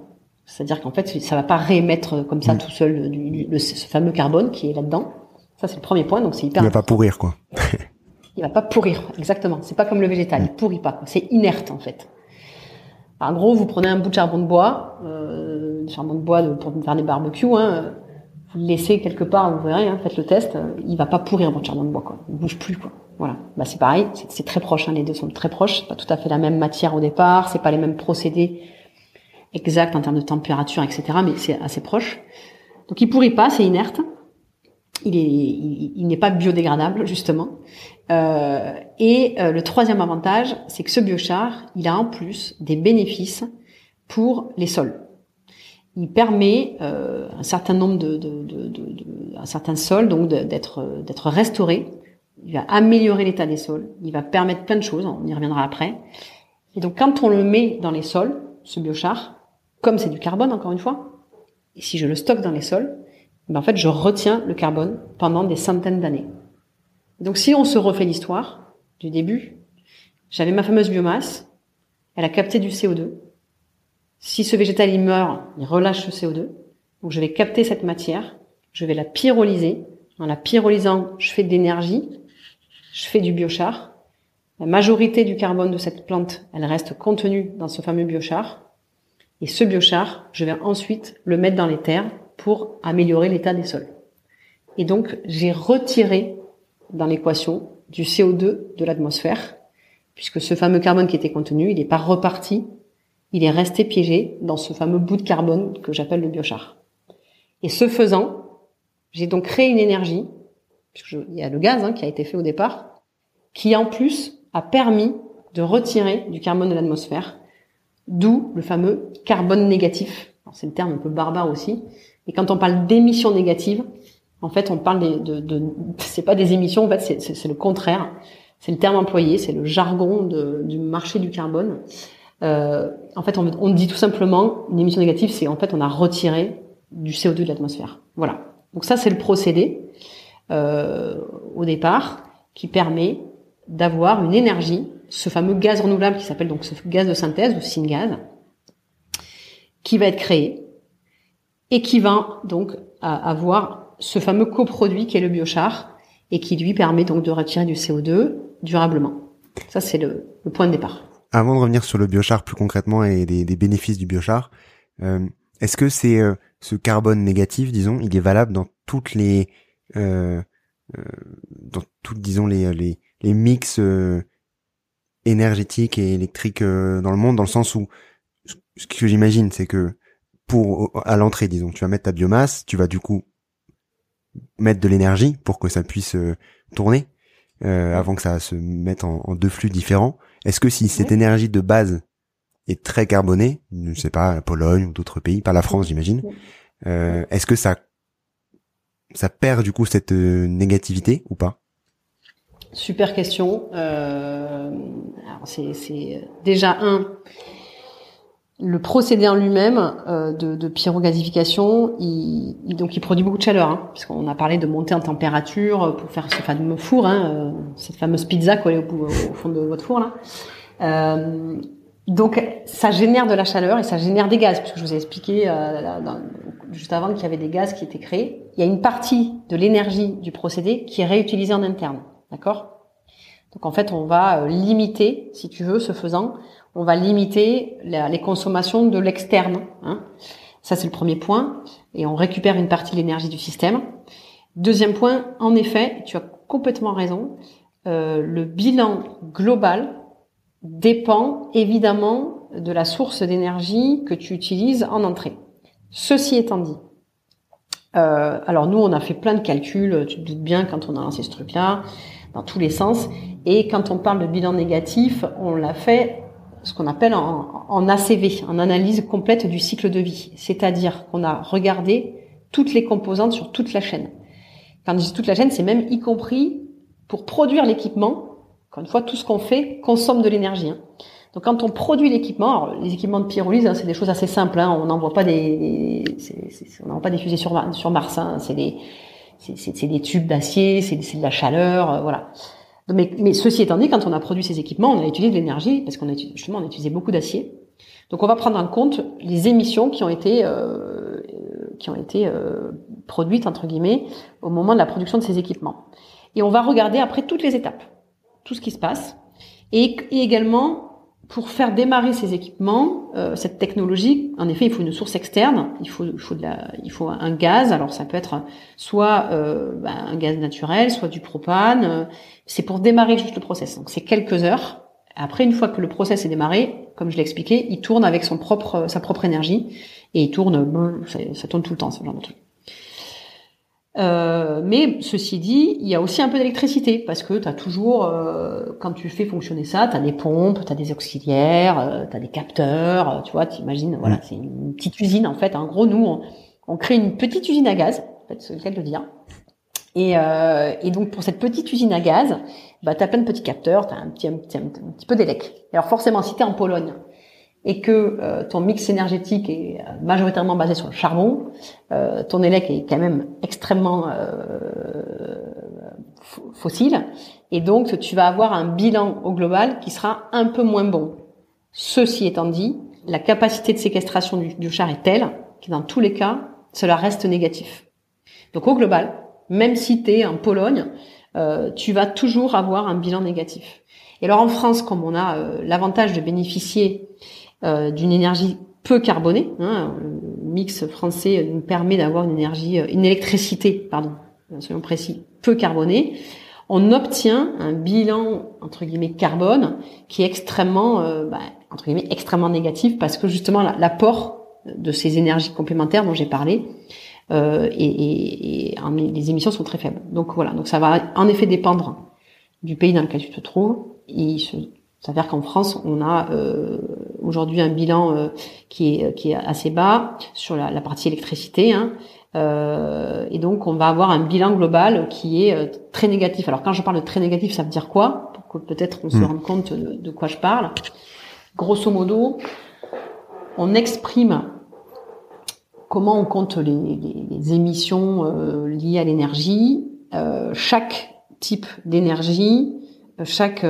C'est-à-dire qu'en fait, ça va pas réémettre comme ça mm. tout seul du, le, ce fameux carbone qui est là-dedans. Ça, c'est le premier point. Donc, c'est hyper. Il va pas pourrir, quoi. <laughs> il va pas pourrir, exactement. C'est pas comme le végétal, il pourrit pas. C'est inerte en fait. En gros, vous prenez un bout de charbon de bois, euh, charbon de bois de, pour faire des barbecues, hein, vous le laissez quelque part, vous verrez, hein, faites le test, il va pas pourrir votre charbon de bois, quoi. Il bouge plus, quoi. Voilà, bah, c'est pareil, c'est très proche, hein, les deux sont très proches, c'est pas tout à fait la même matière au départ, c'est pas les mêmes procédés exacts en termes de température, etc. Mais c'est assez proche. Donc il pourrit pas, c'est inerte. Il est, il, n'est pas biodégradable justement. Euh, et euh, le troisième avantage, c'est que ce biochar, il a en plus des bénéfices pour les sols. Il permet euh, un certain nombre de, de, de, de, un certain sol donc d'être d'être restauré il va améliorer l'état des sols, il va permettre plein de choses, on y reviendra après. Et donc quand on le met dans les sols, ce biochar, comme c'est du carbone encore une fois, et si je le stocke dans les sols, ben en fait je retiens le carbone pendant des centaines d'années. Donc si on se refait l'histoire du début, j'avais ma fameuse biomasse, elle a capté du CO2. Si ce végétal il meurt, il relâche ce CO2. Donc je vais capter cette matière, je vais la pyrolyser. En la pyrolysant, je fais de l'énergie je fais du biochar. La majorité du carbone de cette plante, elle reste contenue dans ce fameux biochar. Et ce biochar, je vais ensuite le mettre dans les terres pour améliorer l'état des sols. Et donc, j'ai retiré dans l'équation du CO2 de l'atmosphère, puisque ce fameux carbone qui était contenu, il n'est pas reparti, il est resté piégé dans ce fameux bout de carbone que j'appelle le biochar. Et ce faisant, j'ai donc créé une énergie il y a le gaz hein, qui a été fait au départ, qui en plus a permis de retirer du carbone de l'atmosphère, d'où le fameux carbone négatif. C'est le terme un peu barbare aussi. Et quand on parle d'émissions négatives, en fait, on parle de, de, c'est pas des émissions, en fait, c'est le contraire. C'est le terme employé, c'est le jargon du marché du carbone. Euh, en fait, on, on dit tout simplement une émission négative, c'est en fait on a retiré du CO2 de l'atmosphère. Voilà. Donc ça, c'est le procédé euh, au départ, qui permet d'avoir une énergie, ce fameux gaz renouvelable qui s'appelle donc ce gaz de synthèse ou syngas, qui va être créé et qui va donc avoir ce fameux coproduit qui est le biochar et qui lui permet donc de retirer du CO2 durablement. Ça, c'est le, point de départ. Avant de revenir sur le biochar plus concrètement et des, bénéfices du biochar, euh, est-ce que c'est euh, ce carbone négatif, disons, il est valable dans toutes les dans tout, disons les les, les mix euh, énergétiques et électriques dans le monde, dans le sens où ce que j'imagine, c'est que pour à l'entrée, disons, tu vas mettre ta biomasse, tu vas du coup mettre de l'énergie pour que ça puisse tourner euh, avant que ça se mette en, en deux flux différents. Est-ce que si cette énergie de base est très carbonée, je sais pas, la Pologne ou d'autres pays, pas la France, j'imagine, euh, est-ce que ça ça perd du coup cette négativité ou pas? Super question. Euh, c'est déjà un le procédé en lui-même euh, de, de pyrogasification, il, donc il produit beaucoup de chaleur, hein, puisqu'on a parlé de monter en température pour faire ce fameux four, hein, euh, cette fameuse pizza collée au, au, fond de votre four là. Euh, donc ça génère de la chaleur et ça génère des gaz, puisque je vous ai expliqué euh, juste avant qu'il y avait des gaz qui étaient créés. Il y a une partie de l'énergie du procédé qui est réutilisée en interne, d'accord? Donc en fait, on va euh, limiter, si tu veux, ce faisant, on va limiter les consommations de l'externe. Hein. Ça, c'est le premier point. Et on récupère une partie de l'énergie du système. Deuxième point, en effet, tu as complètement raison. Euh, le bilan global dépend évidemment de la source d'énergie que tu utilises en entrée. Ceci étant dit, euh, alors nous, on a fait plein de calculs, tu te doutes bien quand on a lancé ce truc-là, dans tous les sens. Et quand on parle de bilan négatif, on l'a fait ce qu'on appelle en, ACV, en analyse complète du cycle de vie. C'est-à-dire qu'on a regardé toutes les composantes sur toute la chaîne. Quand je dis toute la chaîne, c'est même y compris pour produire l'équipement. Encore une fois, tout ce qu'on fait consomme de l'énergie. Hein. Donc quand on produit l'équipement, les équipements de pyrolyse, hein, c'est des choses assez simples. Hein. on n'envoie pas des, on n'envoie pas des fusées sur, sur Mars. Hein. c'est des, c'est des tubes d'acier, c'est de la chaleur, euh, voilà. Mais, mais, ceci étant dit, quand on a produit ces équipements, on a utilisé de l'énergie parce qu'on a justement on a utilisé beaucoup d'acier. Donc on va prendre en compte les émissions qui ont été euh, qui ont été euh, produites entre guillemets au moment de la production de ces équipements. Et on va regarder après toutes les étapes, tout ce qui se passe, et, et également pour faire démarrer ces équipements, euh, cette technologie, en effet, il faut une source externe. Il faut, il faut, de la, il faut un gaz. Alors ça peut être soit euh, bah, un gaz naturel, soit du propane. C'est pour démarrer juste le process. Donc c'est quelques heures. Après, une fois que le process est démarré, comme je l'ai expliqué, il tourne avec son propre, sa propre énergie et il tourne. Ça, ça tourne tout le temps, ce genre de truc. Euh, mais ceci dit, il y a aussi un peu d'électricité parce que tu as toujours, euh, quand tu fais fonctionner ça, tu as des pompes, tu as des auxiliaires, euh, tu as des capteurs, tu vois, tu imagines, voilà, c'est une petite usine en fait. En gros, nous, on, crée une petite usine à gaz, en fait, c'est le cas de le dire. Et, et, donc pour cette petite usine à gaz, bah, tu as plein de petits capteurs, tu as un petit, un petit, un petit peu d'élec. Alors forcément, si tu es en Pologne, et que euh, ton mix énergétique est euh, majoritairement basé sur le charbon, euh, ton élec est quand même extrêmement fossile, et donc tu vas avoir un bilan au global qui sera un peu moins bon. Ceci étant dit, la capacité de séquestration du, char est telle que dans tous les cas, cela reste négatif. Donc au global, même si tu es en Pologne, tu vas toujours avoir un bilan négatif. Et alors en France, comme on a l'avantage de bénéficier d'une énergie peu carbonée. Hein, le mix français nous permet d'avoir une énergie, euh, une électricité, pardon, soyons précis, peu carbonée. On obtient un bilan entre guillemets carbone qui est extrêmement, euh, bah, entre guillemets, extrêmement négatif parce que justement l'apport de ces énergies complémentaires dont j'ai parlé euh, et, les émissions sont très faibles. Donc voilà, donc ça va en effet dépendre du pays dans lequel tu te trouves. S'avère qu'en France, on a euh, aujourd'hui un bilan euh, qui, est, qui est assez bas sur la, la partie électricité. Hein. Euh, et donc, on va avoir un bilan global qui est euh, très négatif. Alors, quand je parle de très négatif, ça veut dire quoi? Pour que peut-être on se hmm. rende compte de, de, quoi je parle. Grosso modo, on exprime comment on compte les, les, les émissions euh, liées à l'énergie. chaque type d'énergie, chaque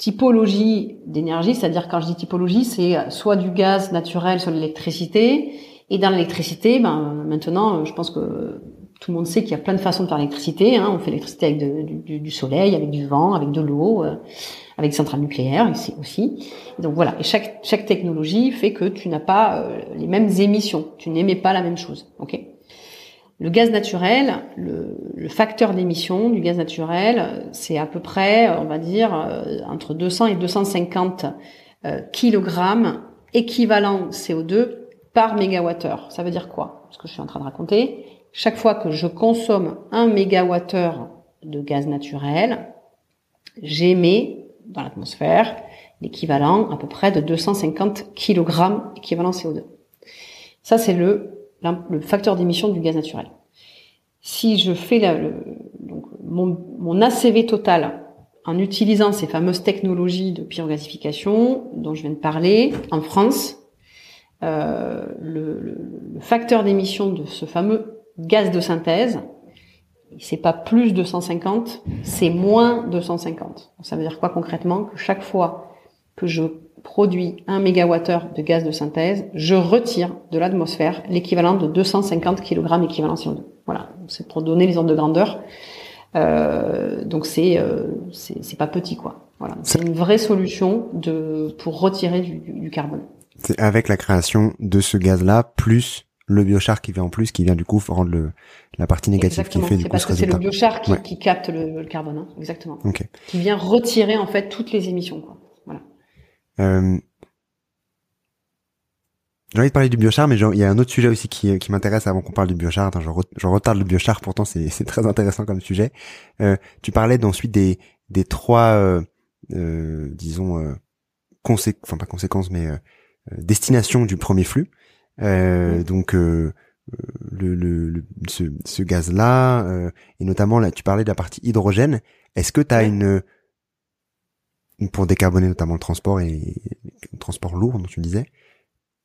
typologie d'énergie, c'est-à-dire quand je dis typologie, c'est soit du gaz naturel, soit de l'électricité. Et dans l'électricité, ben, maintenant, je pense que tout le monde sait qu'il y a plein de façons de faire l'électricité. Hein. On fait l'électricité avec du, soleil, avec du vent, avec de l'eau, euh, avec des centrales nucléaires ici aussi. donc voilà, et chaque, chaque technologie fait que tu n'as pas euh, les mêmes émissions, tu n'émets pas la même chose. ok? Le gaz naturel, le, facteur d'émission du gaz naturel, c'est à peu près, on va dire, euh, entre 200 et 250 euh, kilogrammes équivalent CO2 par mégawattheure. Ça veut dire quoi Ce que je suis en train de raconter? Chaque fois que je consomme un mégawattheure de gaz naturel, j'émets dans l'atmosphère l'équivalent à peu près de 250 kilogrammes équivalent CO2. Ça, c'est le le facteur d'émission du gaz naturel. si je fais le, donc mon, mon ACV total en utilisant ces fameuses technologies de pyrogasification dont je viens de parler en France, euh, le, le, le, facteur d'émission de ce fameux gaz de synthèse, c'est pas plus de 150, c'est moins de 150. Ça veut dire quoi concrètement? Que chaque fois que je produis un mégawattheure de gaz de synthèse, je retire de l'atmosphère l'équivalent de 250 kg équivalent CO2. Voilà, c'est pour donner les ordres de grandeur. Euh, donc c'est euh, c'est pas petit quoi. Voilà, c'est une vraie solution de pour retirer du, du, carbone. C'est avec la création de ce gaz-là plus le biochar qui vient en plus, qui vient du coup rendre le, la partie négative Exactement. qui fait du coup parce ce que c'est le biochar qui, Ouais. qui capte le, le carbone, hein. exactement. Ok. Qui vient retirer en fait toutes les émissions. Quoi. Euh, J'ai envie de parler du biochar, mais il y a un autre sujet aussi qui, qui m'intéresse avant qu'on parle du biochar. Attends, je, re- je retarde le biochar, pourtant c'est <laughs> très intéressant comme sujet. Euh, tu parlais ensuite des, des trois, euh, euh, disons, euh, consé- enfin pas conséquences, mais euh, euh, destinations du premier flux. Euh. Donc euh, euh, le, le, le- ce, ce gaz-là, euh, et notamment là, tu parlais de la partie hydrogène. Est-ce que tu as une pour décarboner notamment le transport et le transport lourd dont tu disais,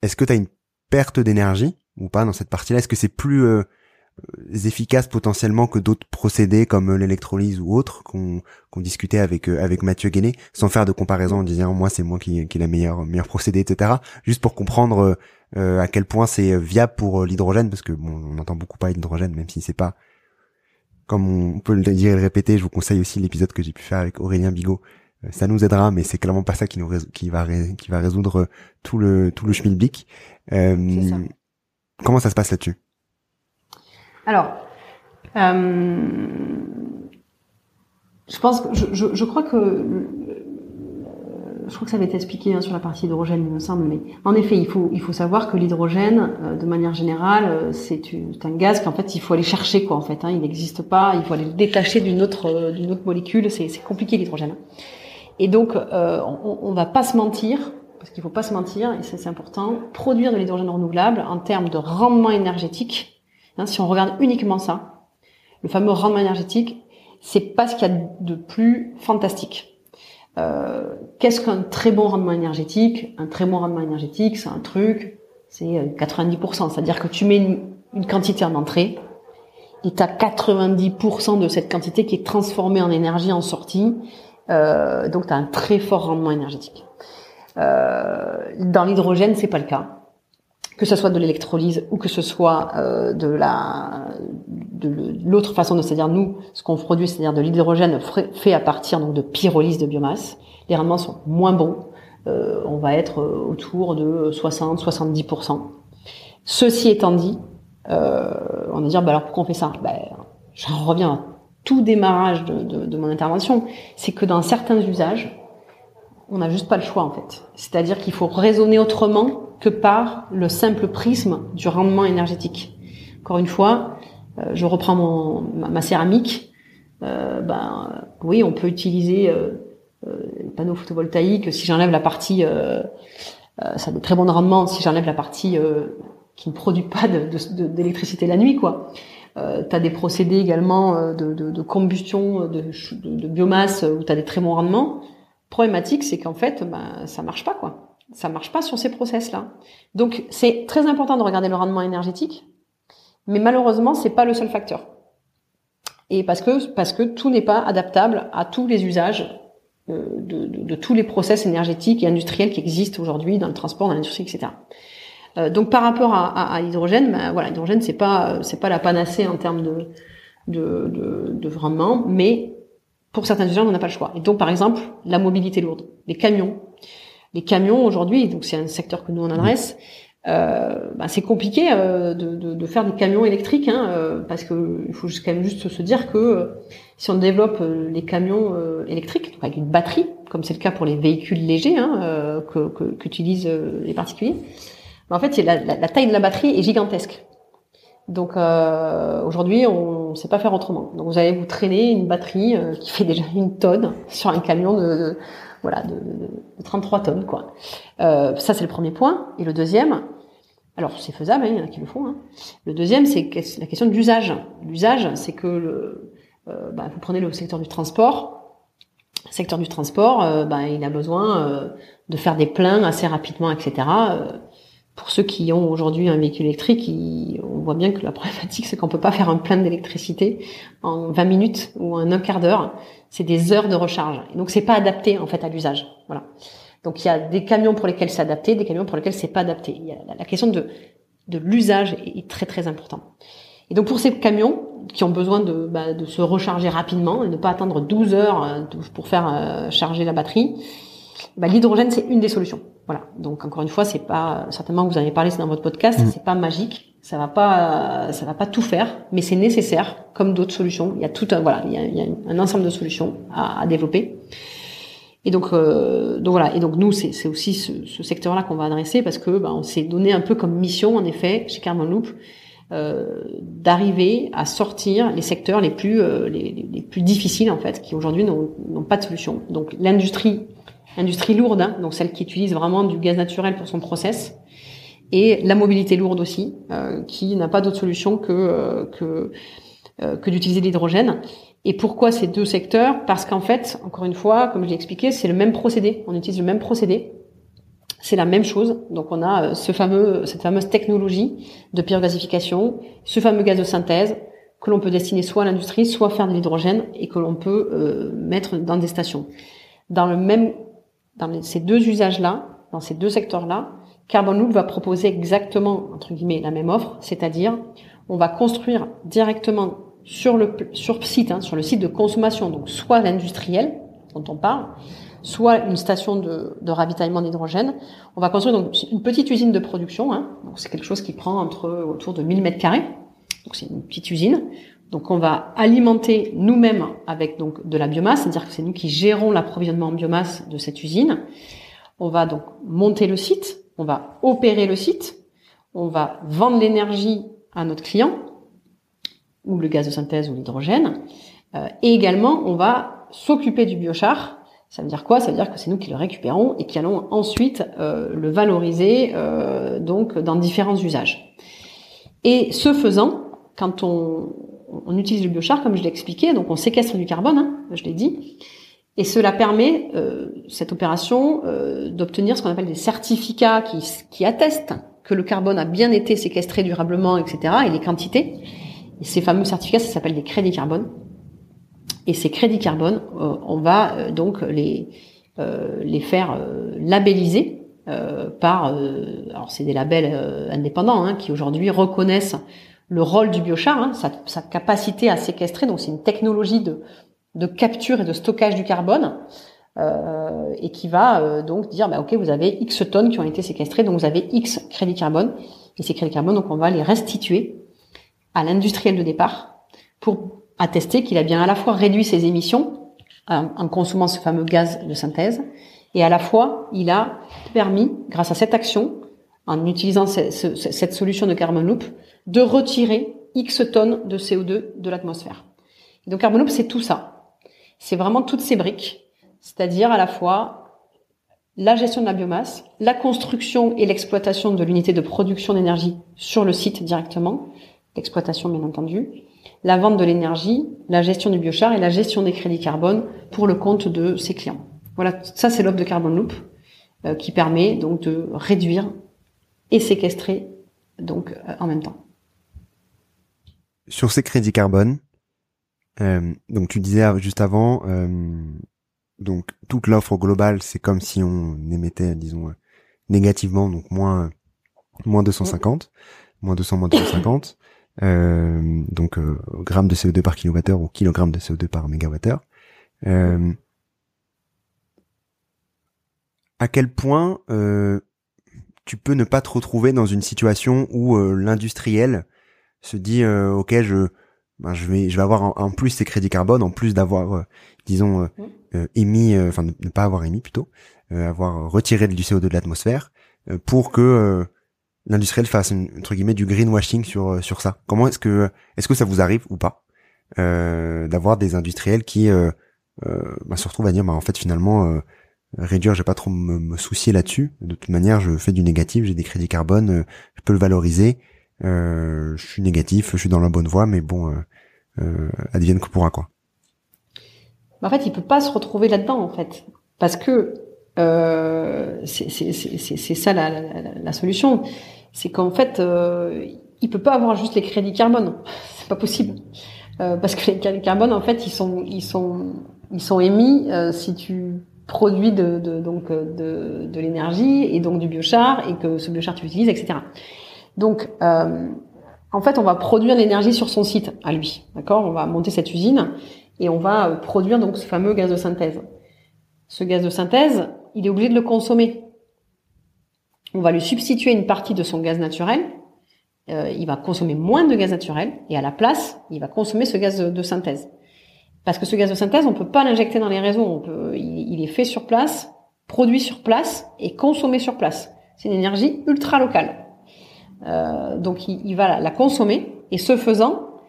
est-ce que tu as une perte d'énergie ou pas dans cette partie-là? Est-ce que c'est plus euh, euh, efficace potentiellement que d'autres procédés comme euh, l'électrolyse ou autres qu'on discutait avec euh, avec Mathieu Guéné, sans faire de comparaison en disant moi c'est moi qui qui est la meilleure meilleur procédé etc. Juste pour comprendre euh, euh, à quel point c'est viable pour l'hydrogène parce que bon on entend beaucoup parler d'hydrogène même si c'est pas comme on peut le dire et le répéter, je vous conseille aussi l'épisode que j'ai pu faire avec Aurélien Bigot. Euh, Ça nous aidera, mais c'est clairement pas ça qui nous rés- qui va qui va résoudre euh, tout le tout le schmilblick. Euh, ça. comment ça se passe là-dessus? Alors, euh, je pense que je, je, je crois que je crois que ça avait été expliqué hein, sur la partie hydrogène, il me semble, mais en effet, il faut il faut savoir que l'hydrogène, euh, de manière générale, c'est un gaz qu'en fait il faut aller chercher quoi. En fait, hein, il n'existe pas, il faut aller le détacher d'une autre d'une autre molécule. C'est c'est compliqué l'hydrogène. Et donc, euh, on, on va pas se mentir, parce qu'il faut pas se mentir, et c'est important, produire de l'hydrogène renouvelable en termes de rendement énergétique. hein, si on regarde uniquement ça, le fameux rendement énergétique, c'est pas ce qu'il y a de plus fantastique. Euh, Qu'est-ce qu'un très bon rendement énergétique? Un très bon rendement énergétique, c'est un truc, c'est euh, 90%. C'est-à-dire que tu mets une, une quantité en entrée et tu as 90% de cette quantité qui est transformée en énergie en sortie. Euh, donc tu as un très fort rendement énergétique. Euh, dans l'hydrogène, c'est pas le cas. Que ce soit de l'électrolyse ou que ce soit euh, de la de l'autre façon de c'est-à-dire nous ce qu'on produit c'est-à-dire de l'hydrogène fait à partir donc de pyrolyse de biomasse les rendements sont moins bons Euh, on va être euh, autour de 60 70% ceci étant dit euh, on va dire bah alors pourquoi on fait ça? Ben, j'en reviens tout démarrage de, de, de mon intervention c'est que dans certains usages on n'a juste pas le choix en fait c'est-à-dire qu'il faut raisonner autrement que par le simple prisme du rendement énergétique encore une fois euh, je reprends mon, ma, céramique, euh, ben oui, on peut utiliser euh, euh, les panneaux photovoltaïques si j'enlève la partie, euh, euh, ça a de très bons rendements si j'enlève la partie qui ne produit pas de- de- d'électricité la nuit, quoi. Euh, tu as des procédés également euh, de, de, de combustion euh, de, de, biomasse où tu as des très bons rendements. Problématique, c'est qu'en fait, ben, ça marche pas, quoi. Ça marche pas sur ces process-là. Donc, c'est très important de regarder le rendement énergétique, mais malheureusement, c'est pas le seul facteur. Et parce que parce que tout n'est pas adaptable à tous les usages euh, de, de, de tous les process énergétiques et industriels qui existent aujourd'hui dans le transport, dans l'industrie, etc. Euh, donc par rapport à, à, à l'hydrogène, ben, voilà, l'hydrogène c'est pas c'est pas la panacée en termes de de, de, de rendement, mais pour certains usages on n'a pas le choix. Et donc par exemple la mobilité lourde, les camions, les camions aujourd'hui, donc c'est un secteur que nous on adresse. Euh, ben, c'est compliqué euh, de, de, de faire des camions électriques hein, euh, parce que il faut quand même juste se dire que euh, si on développe euh, les camions électriques donc avec une batterie, comme c'est le cas pour les véhicules légers hein, que, qu'utilisent les particuliers, en fait la, taille de la batterie est gigantesque. Donc euh, aujourd'hui, on ne sait pas faire autrement. Donc vous allez vous traîner une batterie euh, qui fait déjà une tonne sur un camion de, voilà de, de, de 33 tonnes quoi. Euh, ça c'est le premier point. Et le deuxième, Alors c'est faisable, hein, il y en a qui le font. Hein. Le deuxième, c'est la question de l'usage. L'usage, c'est que le, bah, vous prenez le secteur du transport. Le secteur du transport, bah, il a besoin de faire des pleins assez rapidement, etc. pour ceux qui ont aujourd'hui un véhicule électrique, on voit bien que la problématique, c'est qu'on peut pas faire un plein d'électricité en 20 minutes ou en un quart d'heure. C'est des heures de recharge. Donc c'est pas adapté en fait à l'usage. Voilà. Donc il y a des camions pour lesquels c'est adapté, des camions pour lesquels c'est pas adapté. La question de, l'usage est très très important. Et donc pour ces camions qui ont besoin de, bah, se recharger rapidement et ne pas attendre 12 heures euh, pour faire euh, charger la batterie, bah, l'hydrogène c'est une des solutions. Voilà. Donc encore une fois, c'est pas certainement que vous en avez parlé, c'est dans votre podcast, mmh. c'est pas magique, ça va pas, ça va pas tout faire, mais c'est nécessaire comme d'autres solutions. Il y a tout un voilà, il y a, il y a un ensemble de solutions à, à développer. Et donc, euh, donc voilà. Et donc nous, c'est aussi ce, ce secteur-là qu'on va adresser parce que bah, on s'est donné un peu comme mission, en effet, chez Carbon Loop, euh, d'arriver à sortir les secteurs les plus euh, les, les, plus difficiles en fait, qui aujourd'hui n'ont pas de solution. Donc l'industrie, industrie lourde, hein, donc celle qui utilise vraiment du gaz naturel pour son process, et la mobilité lourde aussi, euh, qui n'a pas d'autre solution que euh, que que d'utiliser l'hydrogène. Et pourquoi ces deux secteurs? Parce qu'en fait, encore une fois, comme je l'ai expliqué, c'est le même procédé. On utilise le même procédé. C'est la même chose. Donc on a euh, ce fameux, cette fameuse technologie de pyrogasification, ce fameux gaz de synthèse que l'on peut destiner soit à l'industrie, soit faire de l'hydrogène et que l'on peut euh, mettre dans des stations. Dans le même, dans ces deux usages-là, dans ces deux secteurs-là, Carbon Loop va proposer exactement entre guillemets la même offre, c'est-à-dire on va construire directement sur le sur site, hein, sur le site de consommation, donc soit l'industriel dont on parle, soit une station de, ravitaillement d'hydrogène. On va construire donc une petite usine de production. Hein, donc c'est quelque chose qui prend entre autour de 1000 mètres carrés. Donc c'est une petite usine. Donc on va alimenter nous-mêmes avec donc de la biomasse, c'est-à-dire que c'est nous qui gérons l'approvisionnement en biomasse de cette usine. On va donc monter le site, on va opérer le site, on va vendre l'énergie à notre client ou le gaz de synthèse ou l'hydrogène. Euh, et également, on va s'occuper du biochar. Ça veut dire quoi? Ça veut dire que c'est nous qui le récupérons et qui allons ensuite euh, le valoriser euh, donc dans différents usages. Et ce faisant, quand on, on utilise le biochar, comme je l'ai expliqué, donc on séquestre du carbone, hein, je l'ai dit, et cela permet, euh, cette opération, euh, d'obtenir ce qu'on appelle des certificats qui, attestent que le carbone a bien été séquestré durablement, etc., et les quantités. Et ces fameux certificats, ça s'appelle des crédits carbone. Et ces crédits carbone, euh, on va donc les les faire labelliser par, alors c'est des labels indépendants hein, qui aujourd'hui reconnaissent le rôle du biochar, hein, sa, capacité à séquestrer. Donc c'est une technologie de de capture et de stockage du carbone. Euh, et qui va euh, donc dire bah, ok vous avez X tonnes qui ont été séquestrées donc vous avez X crédits carbone et ces crédits carbone donc on va les restituer à l'industriel de départ pour attester qu'il a bien à la fois réduit ses émissions en, consommant ce fameux gaz de synthèse et à la fois il a permis, grâce à cette action, en utilisant cette solution de carbon loop, de retirer X tonnes de CO2 de l'atmosphère. Donc carbon loop, c'est tout ça. C'est vraiment toutes ces briques, c'est-à-dire à la fois la gestion de la biomasse, la construction et l'exploitation de l'unité de production d'énergie sur le site directement, l'exploitation bien entendu, la vente de l'énergie, la gestion du biochar et la gestion des crédits carbone pour le compte de ses clients. Voilà, ça c'est l'offre de Carbon Loop euh, qui permet donc de réduire et séquestrer donc euh, en même temps. Sur ces crédits carbone, euh, donc tu disais juste avant, donc toute l'offre globale, c'est comme si on émettait, disons, négativement, donc moins moins 250, moins 200, moins 250 euh, donc euh, grammes de CO2 par kilowattheure ou kilogrammes de CO2 par mégawattheure. Euh, à quel point euh, tu peux ne pas te retrouver dans une situation où euh, l'industriel se dit ok je ben, je vais je vais avoir en, plus ces crédits carbone en plus d'avoir disons mmh. émis enfin ne, pas avoir émis plutôt avoir retiré du CO2 de l'atmosphère pour que l'industriel fasse entre guillemets du greenwashing sur euh, sur ça Comment est-ce que est-ce que ça vous arrive ou pas euh, d'avoir des industriels qui euh, euh, bah, se retrouvent à dire bah en fait finalement réduire, je vais pas trop me, soucier là-dessus. De toute manière, je fais du négatif, j'ai des crédits carbone, je peux le valoriser. je suis négatif, je suis dans la bonne voie, mais bon, advienne que pourra quoi. En fait, il peut pas se retrouver là-dedans en fait, parce que euh, c'est ça la, la, la solution. C'est qu'en fait, euh, il peut pas avoir juste les crédits carbone. <laughs> C'est pas possible. Euh, parce que les crédits carbone, en fait, ils sont, ils sont, ils sont émis euh, si tu produis de, donc de, de l'énergie et donc du biochar et que ce biochar tu utilises, etc. Donc, euh, en fait, on va produire l'énergie sur son site à lui, d'accord? On va monter cette usine et on va produire donc ce fameux gaz de synthèse. Ce gaz de synthèse, il est obligé de le consommer. On va lui substituer une partie de son gaz naturel. Euh, il va consommer moins de gaz naturel et à la place, il va consommer ce gaz de, synthèse. Parce que ce gaz de synthèse, on peut pas l'injecter dans les réseaux. Il, est fait sur place, produit sur place et consommé sur place. C'est une énergie ultra locale. Euh, donc il, va la, consommer et ce faisant,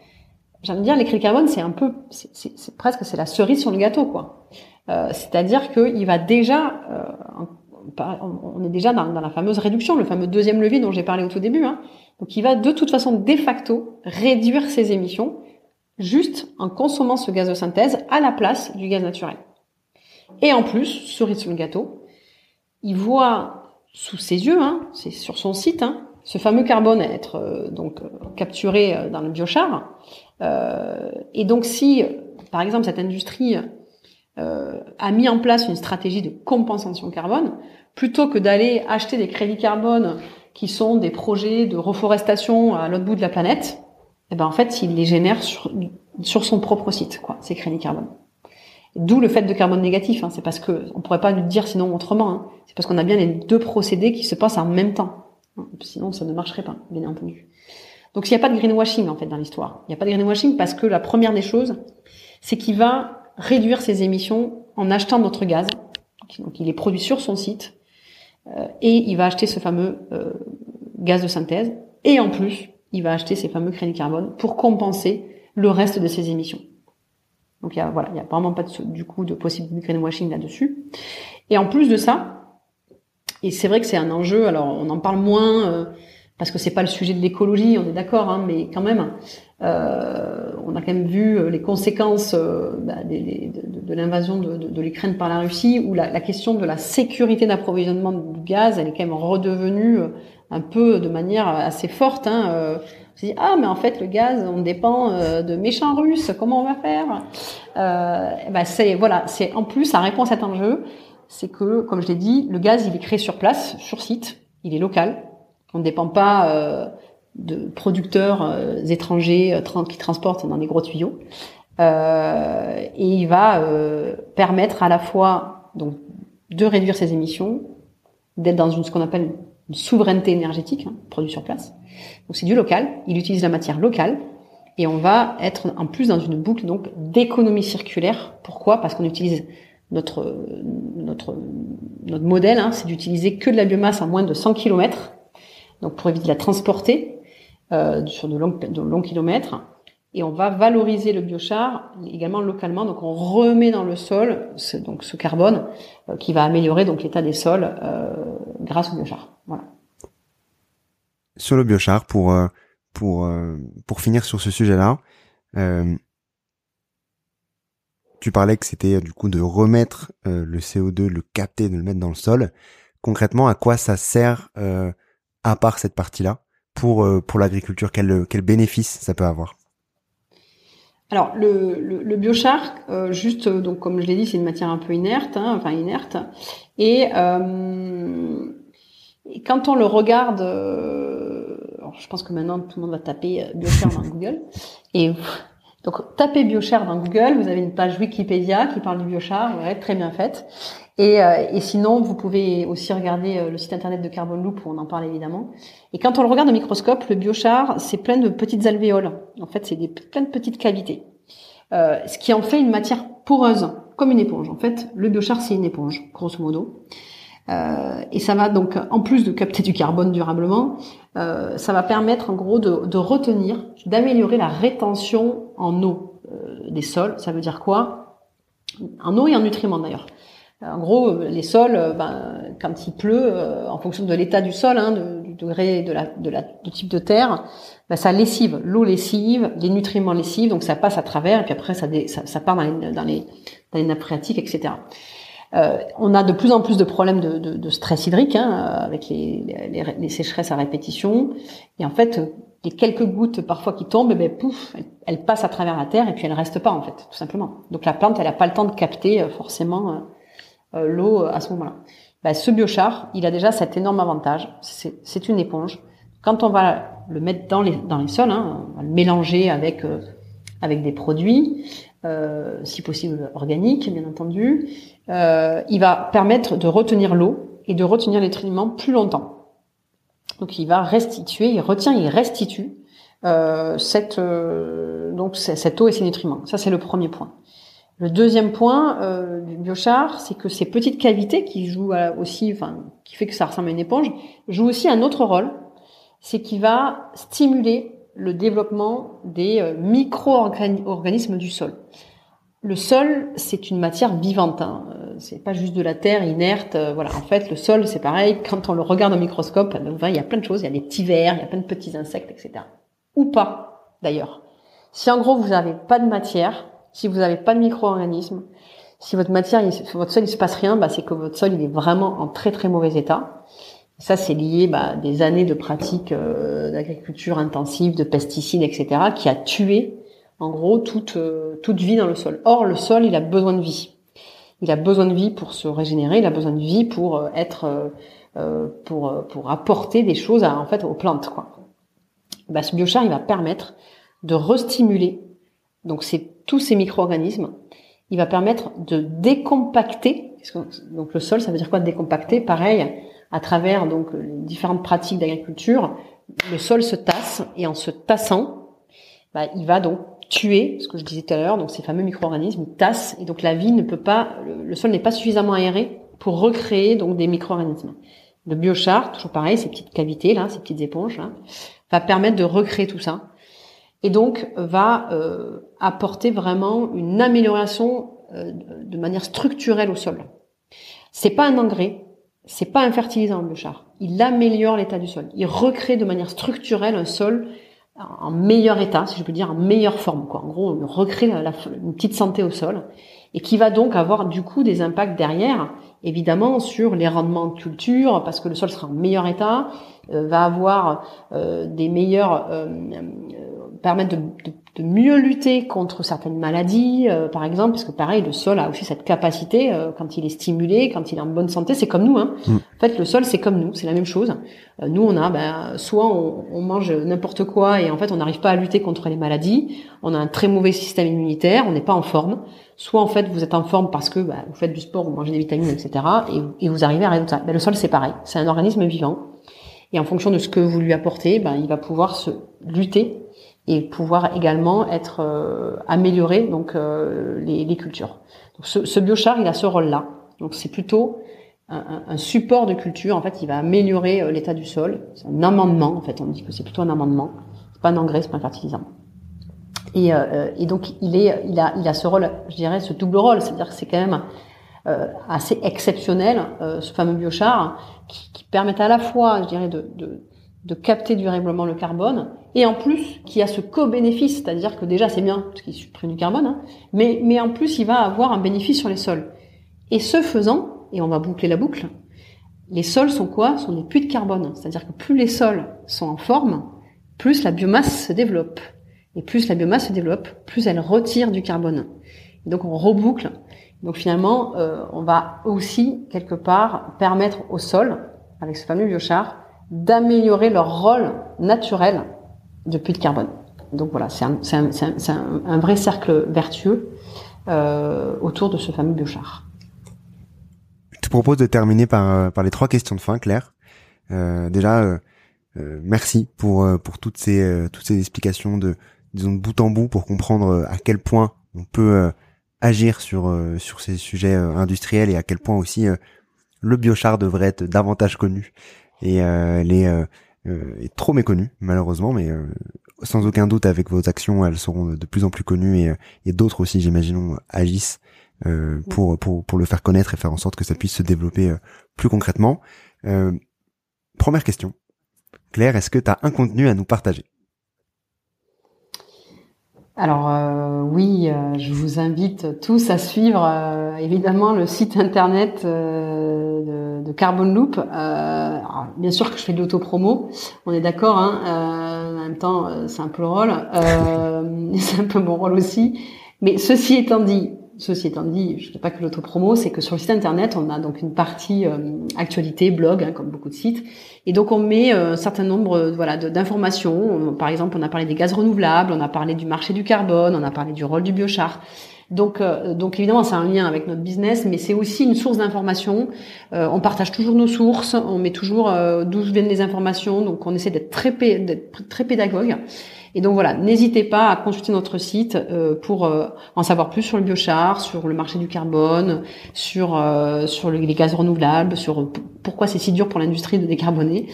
j'aime dire, l'écrit carbone, c'est un peu, c'est presque c'est la cerise sur le gâteau, quoi. Euh, c'est-à-dire qu'il va déjà, euh, on est déjà dans, la fameuse réduction, le fameux deuxième levier dont j'ai parlé au tout début. Hein. Donc il va de toute façon de facto réduire ses émissions juste en consommant ce gaz de synthèse à la place du gaz naturel. Et en plus, cerise sur le gâteau, il voit sous ses yeux, hein, c'est sur son site, hein, ce fameux carbone être euh, donc capturé dans le biochar. et donc si, par exemple, cette industrie euh, a mis en place une stratégie de compensation carbone, plutôt que d'aller acheter des crédits carbone qui sont des projets de reforestation à l'autre bout de la planète, eh ben en fait, il les génère sur, sur son propre site, quoi, ces crédits carbone. D'où le fait de carbone négatif. Hein, c'est parce que on pourrait pas le dire sinon autrement. Hein, c'est parce qu'on a bien les deux procédés qui se passent en même temps. Sinon, ça ne marcherait pas, bien entendu. Donc, il n'y a pas de greenwashing en fait dans l'histoire. Il n'y a pas de greenwashing parce que la première des choses, c'est qu'il va réduire ses émissions en achetant notre gaz. Donc il est produit sur son site euh, et il va acheter ce fameux euh, gaz de synthèse et en plus il va acheter ces fameux crédits carbone pour compenser le reste de ses émissions. Donc il y a voilà, il y a vraiment pas de, du coup de possible greenwashing là-dessus. Et en plus de ça, et c'est vrai que c'est un enjeu. Alors on en parle moins. Euh, parce que c'est pas le sujet de l'écologie, on est d'accord, hein, mais quand même, euh, on a quand même vu euh, les conséquences bah, de, l'invasion de, l'Ukraine par la Russie, où la, question de la sécurité d'approvisionnement du gaz, elle est quand même redevenue un peu de manière assez forte. Hein, euh, ah mais en fait le gaz on dépend de méchants Russes, comment on va faire? Euh, bah, c'est voilà, c'est en plus ça répond à cet enjeu, c'est que comme je l'ai dit, le gaz il est créé sur place, sur site, il est local, on ne dépend pas euh, de producteurs euh, étrangers euh, qui transportent dans des gros tuyaux. et il va permettre à la fois donc de réduire ses émissions, d'être dans une, ce qu'on appelle une souveraineté énergétique, hein, produit sur place. Donc c'est du local. Il utilise la matière locale et on va être en plus dans une boucle donc d'économie circulaire. Pourquoi? Parce qu'on utilise notre notre notre modèle, hein, c'est d'utiliser que de la biomasse à moins de 100 km donc pour éviter de la transporter euh, sur de longs, de longs kilomètres. Et on va valoriser le biochar également localement. Donc on remet dans le sol ce, donc ce carbone euh, qui va améliorer donc l'état des sols euh, grâce au biochar. Voilà. Sur le biochar, pour euh, pour pour finir sur ce sujet-là, tu parlais que c'était du coup de remettre le CO2, le capter, de le mettre dans le sol. Concrètement, à quoi ça sert à part cette partie-là pour pour l'agriculture? Quel quel bénéfice ça peut avoir? Alors le, le, biochar, euh, juste donc comme je l'ai dit, c'est une matière un peu inerte, hein, enfin inerte, et, euh, quand on le regarde, je pense que maintenant tout le monde va taper biochar dans Google, et donc tapez biochar dans Google, vous avez une page Wikipédia qui parle du biochar, ouais, très bien faite, et, euh, et, sinon, vous pouvez aussi regarder euh, le site internet de Carbon Loop où on en parle évidemment. Et quand on le regarde au microscope, le biochar, c'est plein de petites alvéoles. En fait, c'est des, plein de petites cavités. Euh, ce qui en fait une matière poreuse, comme une éponge. En fait, le biochar, c'est une éponge, grosso modo. Euh, et ça va donc, en plus de capter du carbone durablement, euh, ça va permettre en gros de, de retenir, d'améliorer la rétention en eau des sols. Ça veut dire quoi? En eau et en nutriments d'ailleurs. En gros, les sols, ben, quand il pleut, en fonction de l'état du sol, hein, du degré de la, de la, du type de terre, ben, ça lessive. L'eau lessive, les nutriments lessivent, donc ça passe à travers, et puis après ça, ça, part dans les, dans les, dans les nappes phréatiques, etc. Euh, on a de plus en plus de problèmes de, de, stress hydrique hein, avec les, les, sécheresses à répétition. Et en fait, les quelques gouttes parfois qui tombent, eh ben, pouf, elles, passent à travers la terre et puis elles restent pas en fait, tout simplement. Donc la plante, elle n'a pas le temps de capter euh, forcément euh, euh, l'eau à ce moment-là. Ben, ce biochar, il a déjà cet énorme avantage. C'est une éponge. Quand on va le mettre dans les dans les sols, hein, on va le mélanger avec avec des produits, euh, si possible organiques, bien entendu. Euh, il va permettre de retenir l'eau et de retenir les nutriments plus longtemps. Donc il va restituer, il retient, il restitue euh, cette donc cette eau et ces nutriments. Ça c'est le premier point. Le deuxième point du biochar, c'est que ces petites cavités qui jouent aussi, enfin, qui fait que ça ressemble à une éponge, jouent aussi un autre rôle, c'est qu'il va stimuler le développement des euh, micro-organismes du sol. Le sol, c'est une matière vivante. Hein. Euh, c'est pas juste de la terre inerte. Euh, voilà. En fait, le sol, c'est pareil. Quand on le regarde au microscope, il y a plein de choses. Il y a des petits vers, il y a plein de petits insectes, etc. Ou pas, d'ailleurs. Si en gros vous n'avez pas de matière, si vous n'avez pas de micro-organismes, si votre matière, votre sol, il se passe rien, bah, c'est que votre sol, il est vraiment en très très mauvais état. Ça, c'est lié bah, des années de pratique euh, d'agriculture intensive, de pesticides, etc., qui a tué, en gros, toute, euh, toute vie dans le sol. Or, le sol, il a besoin de vie. Il a besoin de vie pour se régénérer, il a besoin de vie pour euh, être, pour, pour apporter des choses à, en fait, aux plantes. Quoi. Bah, ce biochar, il va permettre de restimuler donc c'est tous ces micro-organismes. Il va permettre de décompacter. Donc le sol, ça veut dire quoi? Décompacter Pareil, à travers donc différentes pratiques d'agriculture, le sol se tasse et en se tassant, bah, il va donc tuer, ce que je disais tout à l'heure, donc ces fameux micro-organismes tassent et donc la vie ne peut pas, le, sol n'est pas suffisamment aéré pour recréer donc des micro-organismes. Le biochar, toujours pareil, ces petites cavités là, ces petites éponges va permettre de recréer tout ça et donc va euh, apporter vraiment une amélioration euh, de manière structurelle au sol. C'est pas un engrais, c'est pas un fertilisant le biochar. Il améliore l'état du sol. Il recrée de manière structurelle un sol en meilleur état, si je peux dire, en meilleure forme. En gros, on recrée une petite santé au sol et qui va donc avoir du coup des impacts derrière, évidemment, sur les rendements de culture, parce que le sol sera en meilleur état, euh, va avoir des meilleurs, permettre de, de, de mieux lutter contre certaines maladies, euh, par exemple, parce que pareil, le sol a aussi cette capacité, euh, quand il est stimulé, quand il est en bonne santé, c'est comme nous. Hein. Mm. En fait, le sol, c'est comme nous, c'est la même chose. Euh, nous, on a, ben, soit on, on mange n'importe quoi et en fait, on n'arrive pas à lutter contre les maladies. On a un très mauvais système immunitaire, on n'est pas en forme. Soit en fait, vous êtes en forme parce que ben, vous faites du sport, vous mangez des vitamines, etc. Et, et vous arrivez à de ça. Ben, le sol, c'est pareil, c'est un organisme vivant. Et en fonction de ce que vous lui apportez, ben, il va pouvoir se lutter et pouvoir également être euh, amélioré donc euh, les, les, cultures. Donc ce, ce, biochar, il a ce rôle-là. Donc c'est plutôt un, un, support de culture. En fait, il va améliorer euh, l'état du sol. C'est un amendement. En fait, on dit que c'est plutôt un amendement. C'est pas un engrais, c'est pas un fertilisant. Et, euh, et, donc il est, il a, il a ce rôle, je dirais, ce double rôle, c'est-à-dire que c'est quand même euh, assez exceptionnel, ce fameux biochar, qui, qui permet à la fois, je dirais, de, de de capter durablement le carbone, et en plus qui a ce co-bénéfice, c'est-à-dire que déjà c'est bien parce qu'il supprime du carbone, hein, mais, mais en plus il va avoir un bénéfice sur les sols. Et ce faisant, et on va boucler la boucle, les sols sont quoi? Sont des puits de carbone, c'est-à-dire que plus les sols sont en forme, plus la biomasse se développe. Et plus la biomasse se développe, plus elle retire du carbone. Donc on reboucle. Donc finalement, euh, on va aussi quelque part permettre au sol, avec ce fameux biochar, d'améliorer leur rôle naturel de puits de carbone. Donc voilà, c'est un, un, un, un, vrai cercle vertueux euh, autour de ce fameux biochar. Je te propose de terminer par, euh, par les trois questions de fin, Claire. Euh, déjà, euh, euh merci pour, euh, pour toutes ces, toutes ces explications de, disons, de bout en bout pour comprendre à quel point on peut agir sur, sur ces sujets industriels et à quel point aussi le biochar devrait être davantage connu et euh, elle est, euh, euh, est, trop méconnue malheureusement, mais sans aucun doute avec vos actions, elles seront de plus en plus connues et, et d'autres aussi, j'imagine, agissent pour, pour pour le faire connaître et faire en sorte que ça puisse se développer plus concrètement. première question, Claire, est-ce que tu as un contenu à nous partager? Alors euh, oui, euh, je vous invite tous à suivre euh, évidemment le site internet de, de, Carbon Loop. bien sûr que je fais de l'autopromo, on est d'accord. Hein, en même temps, c'est un peu le rôle, <laughs> c'est un peu mon rôle aussi. Mais ceci étant dit, Ceci étant dit, je ne fais pas que l'autopromo, c'est que sur le site internet, on a donc une partie euh, actualité, blog, hein, comme beaucoup de sites, et donc on met euh, un certain nombre, euh, voilà, d'informations. Par exemple, on a parlé des gaz renouvelables, on a parlé du marché du carbone, on a parlé du rôle du biochar. Donc, donc évidemment, c'est un lien avec notre business, mais c'est aussi une source d'information. on partage toujours nos sources, on met toujours d'où viennent les informations, donc on essaie d'être très, pédagogue. Et donc voilà, n'hésitez pas à consulter notre site euh, pour euh, en savoir plus sur le biochar, sur le marché du carbone, sur euh, sur les gaz renouvelables, sur pourquoi c'est si dur pour l'industrie de décarboner.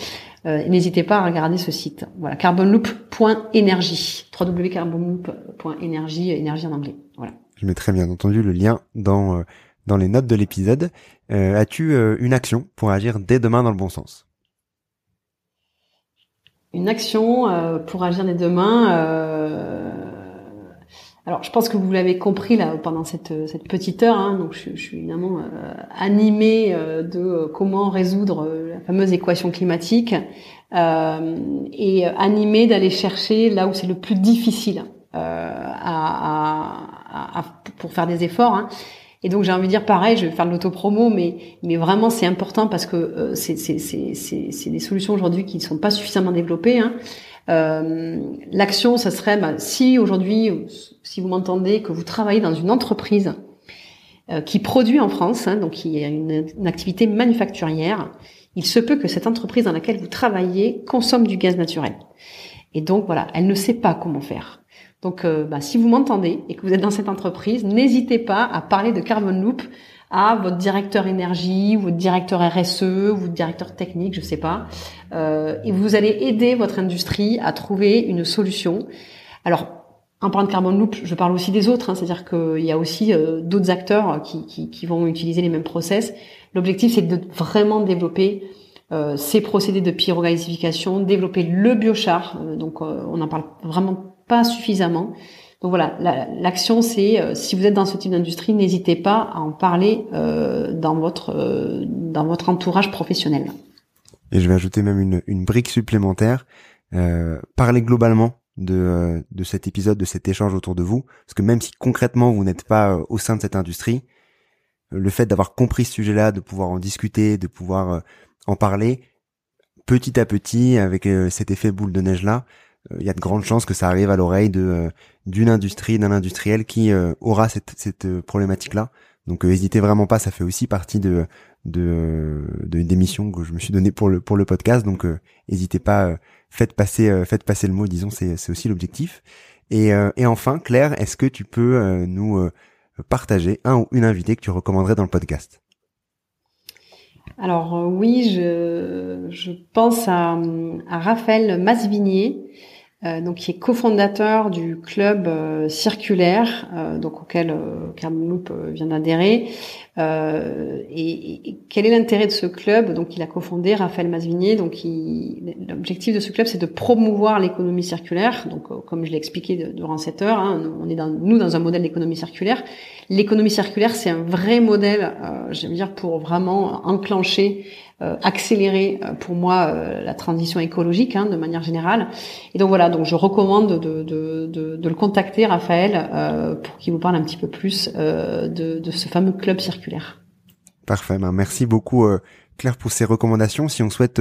n'hésitez pas à regarder ce site. Voilà, carbonloop.energie, www.carbonloop.energie, énergie en anglais. Je mettrai bien entendu le lien dans dans les notes de l'épisode. As-tu une action pour agir dès demain dans le bon sens? Une action euh, pour agir dès demain. Euh, alors, je pense que vous l'avez compris là pendant cette, cette petite heure. Hein, donc, je, suis évidemment euh, animée de comment résoudre la fameuse équation climatique et animée d'aller chercher là où c'est le plus difficile à, à, pour faire des efforts. Hein. Et donc j'ai envie de dire pareil, je vais faire de l'autopromo, mais mais vraiment c'est important parce que euh, c'est c'est c'est c'est des solutions aujourd'hui qui ne sont pas suffisamment développées. Hein. Euh, L'action, ça serait bah, si aujourd'hui, si vous m'entendez, que vous travaillez dans une entreprise euh, qui produit en France, hein, donc qui a une, une activité manufacturière, il se peut que cette entreprise dans laquelle vous travaillez consomme du gaz naturel. Et donc voilà, elle ne sait pas comment faire. Donc, euh, bah, si vous m'entendez et que vous êtes dans cette entreprise, n'hésitez pas à parler de Carbon Loop à votre directeur énergie, votre directeur RSE, votre directeur technique, je sais pas, euh, et vous allez aider votre industrie à trouver une solution. Alors, en parlant de Carbon Loop, je parle aussi des autres, hein, c'est-à-dire qu'il y a aussi euh, d'autres acteurs qui, qui, qui, vont utiliser les mêmes process. L'objectif, c'est de vraiment développer euh, ces procédés de pyrogasification, développer le biochar. donc, on en parle vraiment suffisamment. Donc voilà, l'action c'est euh, si vous êtes dans ce type d'industrie, n'hésitez pas à en parler euh, dans votre euh, dans votre entourage professionnel. Et je vais ajouter même une, brique supplémentaire. parlez globalement de, de cet épisode, de cet échange autour de vous, parce que même si concrètement vous n'êtes pas au sein de cette industrie, le fait d'avoir compris ce sujet-là, de pouvoir en discuter, de pouvoir en parler, petit à petit, avec cet effet boule de neige là, euh, il y a de grandes chances que ça arrive à l'oreille euh, d'une industrie, d'un industriel qui euh, aura cette, cette problématique-là. Donc n'hésitez vraiment pas, ça fait aussi partie de de, de des missions que je me suis donné pour le pour le podcast. Donc n'hésitez pas, faites passer faites passer le mot, disons, c'est c'est aussi l'objectif. Et et enfin, Claire, est-ce que tu peux nous partager un ou une invitée que tu recommanderais dans le podcast? Alors oui, je, je pense à, à Raphaël Masvigné, euh, donc qui est cofondateur du club euh, circulaire, euh, donc auquel euh, Carbon Loop vient d'adhérer. Et, quel est l'intérêt de ce club? Donc, il a cofondé Raphaël Masvigné. Donc, l'objectif de ce club, c'est de promouvoir l'économie circulaire. Donc, comme je l'ai expliqué durant cette heure, hein, on est dans, nous dans un modèle d'économie circulaire. L'économie circulaire, c'est un vrai modèle, j'aime dire, pour vraiment enclencher euh, accélérer euh, pour moi euh, la transition écologique hein, de manière générale. Et donc voilà, donc je recommande de, de, de, de le contacter, Raphaël, pour qu'il vous parle un petit peu plus de, de ce fameux club circulaire. Parfait, ben merci beaucoup Claire pour ces recommandations. Si on souhaite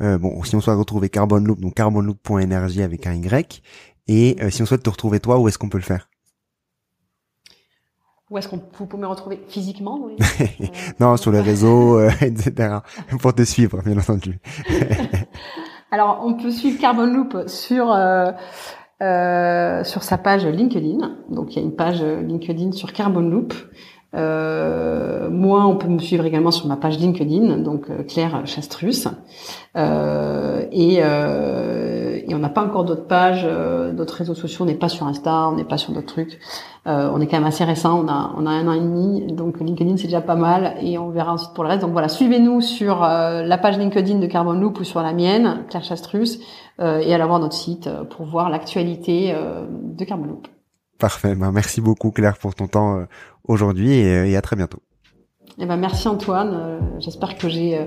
bon, si on souhaite retrouver Carbon Loop, donc carbonloop.energie avec un Y, et si on souhaite te retrouver toi, où est-ce qu'on peut le faire? Où est-ce qu'on vous pouvez me retrouver physiquement <laughs> Non, sur les réseaux, euh, etc. <laughs> Pour te suivre, bien entendu. <laughs> Alors, on peut suivre Carbon Loop sur euh, euh, sur sa page LinkedIn. Donc, il y a une page LinkedIn sur Carbon Loop. Euh, moi, on peut me suivre également sur ma page LinkedIn, donc euh, Claire Chastrus. Euh, et, et on n'a pas encore d'autres pages, d'autres réseaux sociaux. On n'est pas sur Insta, on n'est pas sur d'autres trucs. on est quand même assez récent. On a on a un an et demi, donc LinkedIn c'est déjà pas mal et on verra ensuite pour le reste. Donc voilà, suivez-nous sur la page LinkedIn de Carbon Loop ou sur la mienne, Claire Chastrus, et allez voir notre site pour voir l'actualité de Carbon Loop. Parfait. Ben, merci beaucoup Claire pour ton temps euh, aujourd'hui et, à très bientôt. Eh ben, merci Antoine. Euh, j'espère que j'ai euh,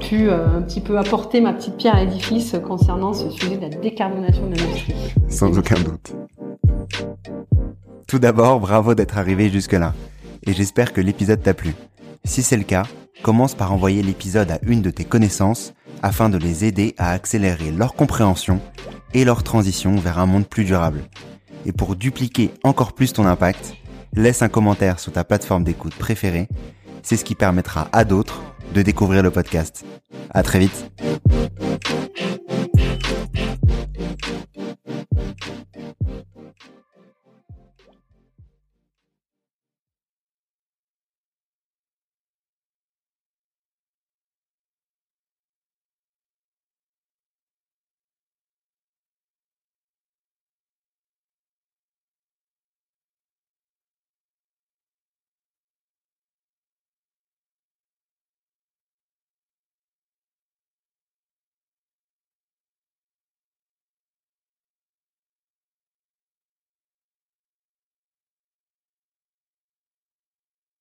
pu un petit peu apporter ma petite pierre à l'édifice concernant ce sujet de la décarbonation de l'industrie. Sans aucun doute. Tout d'abord, bravo d'être arrivé jusque-là. Et j'espère que l'épisode t'a plu. Si c'est le cas, commence par envoyer l'épisode à une de tes connaissances afin de les aider à accélérer leur compréhension et leur transition vers un monde plus durable. Et pour dupliquer encore plus ton impact, laisse un commentaire sur ta plateforme d'écoute préférée. C'est ce qui permettra à d'autres de découvrir le podcast. À très vite.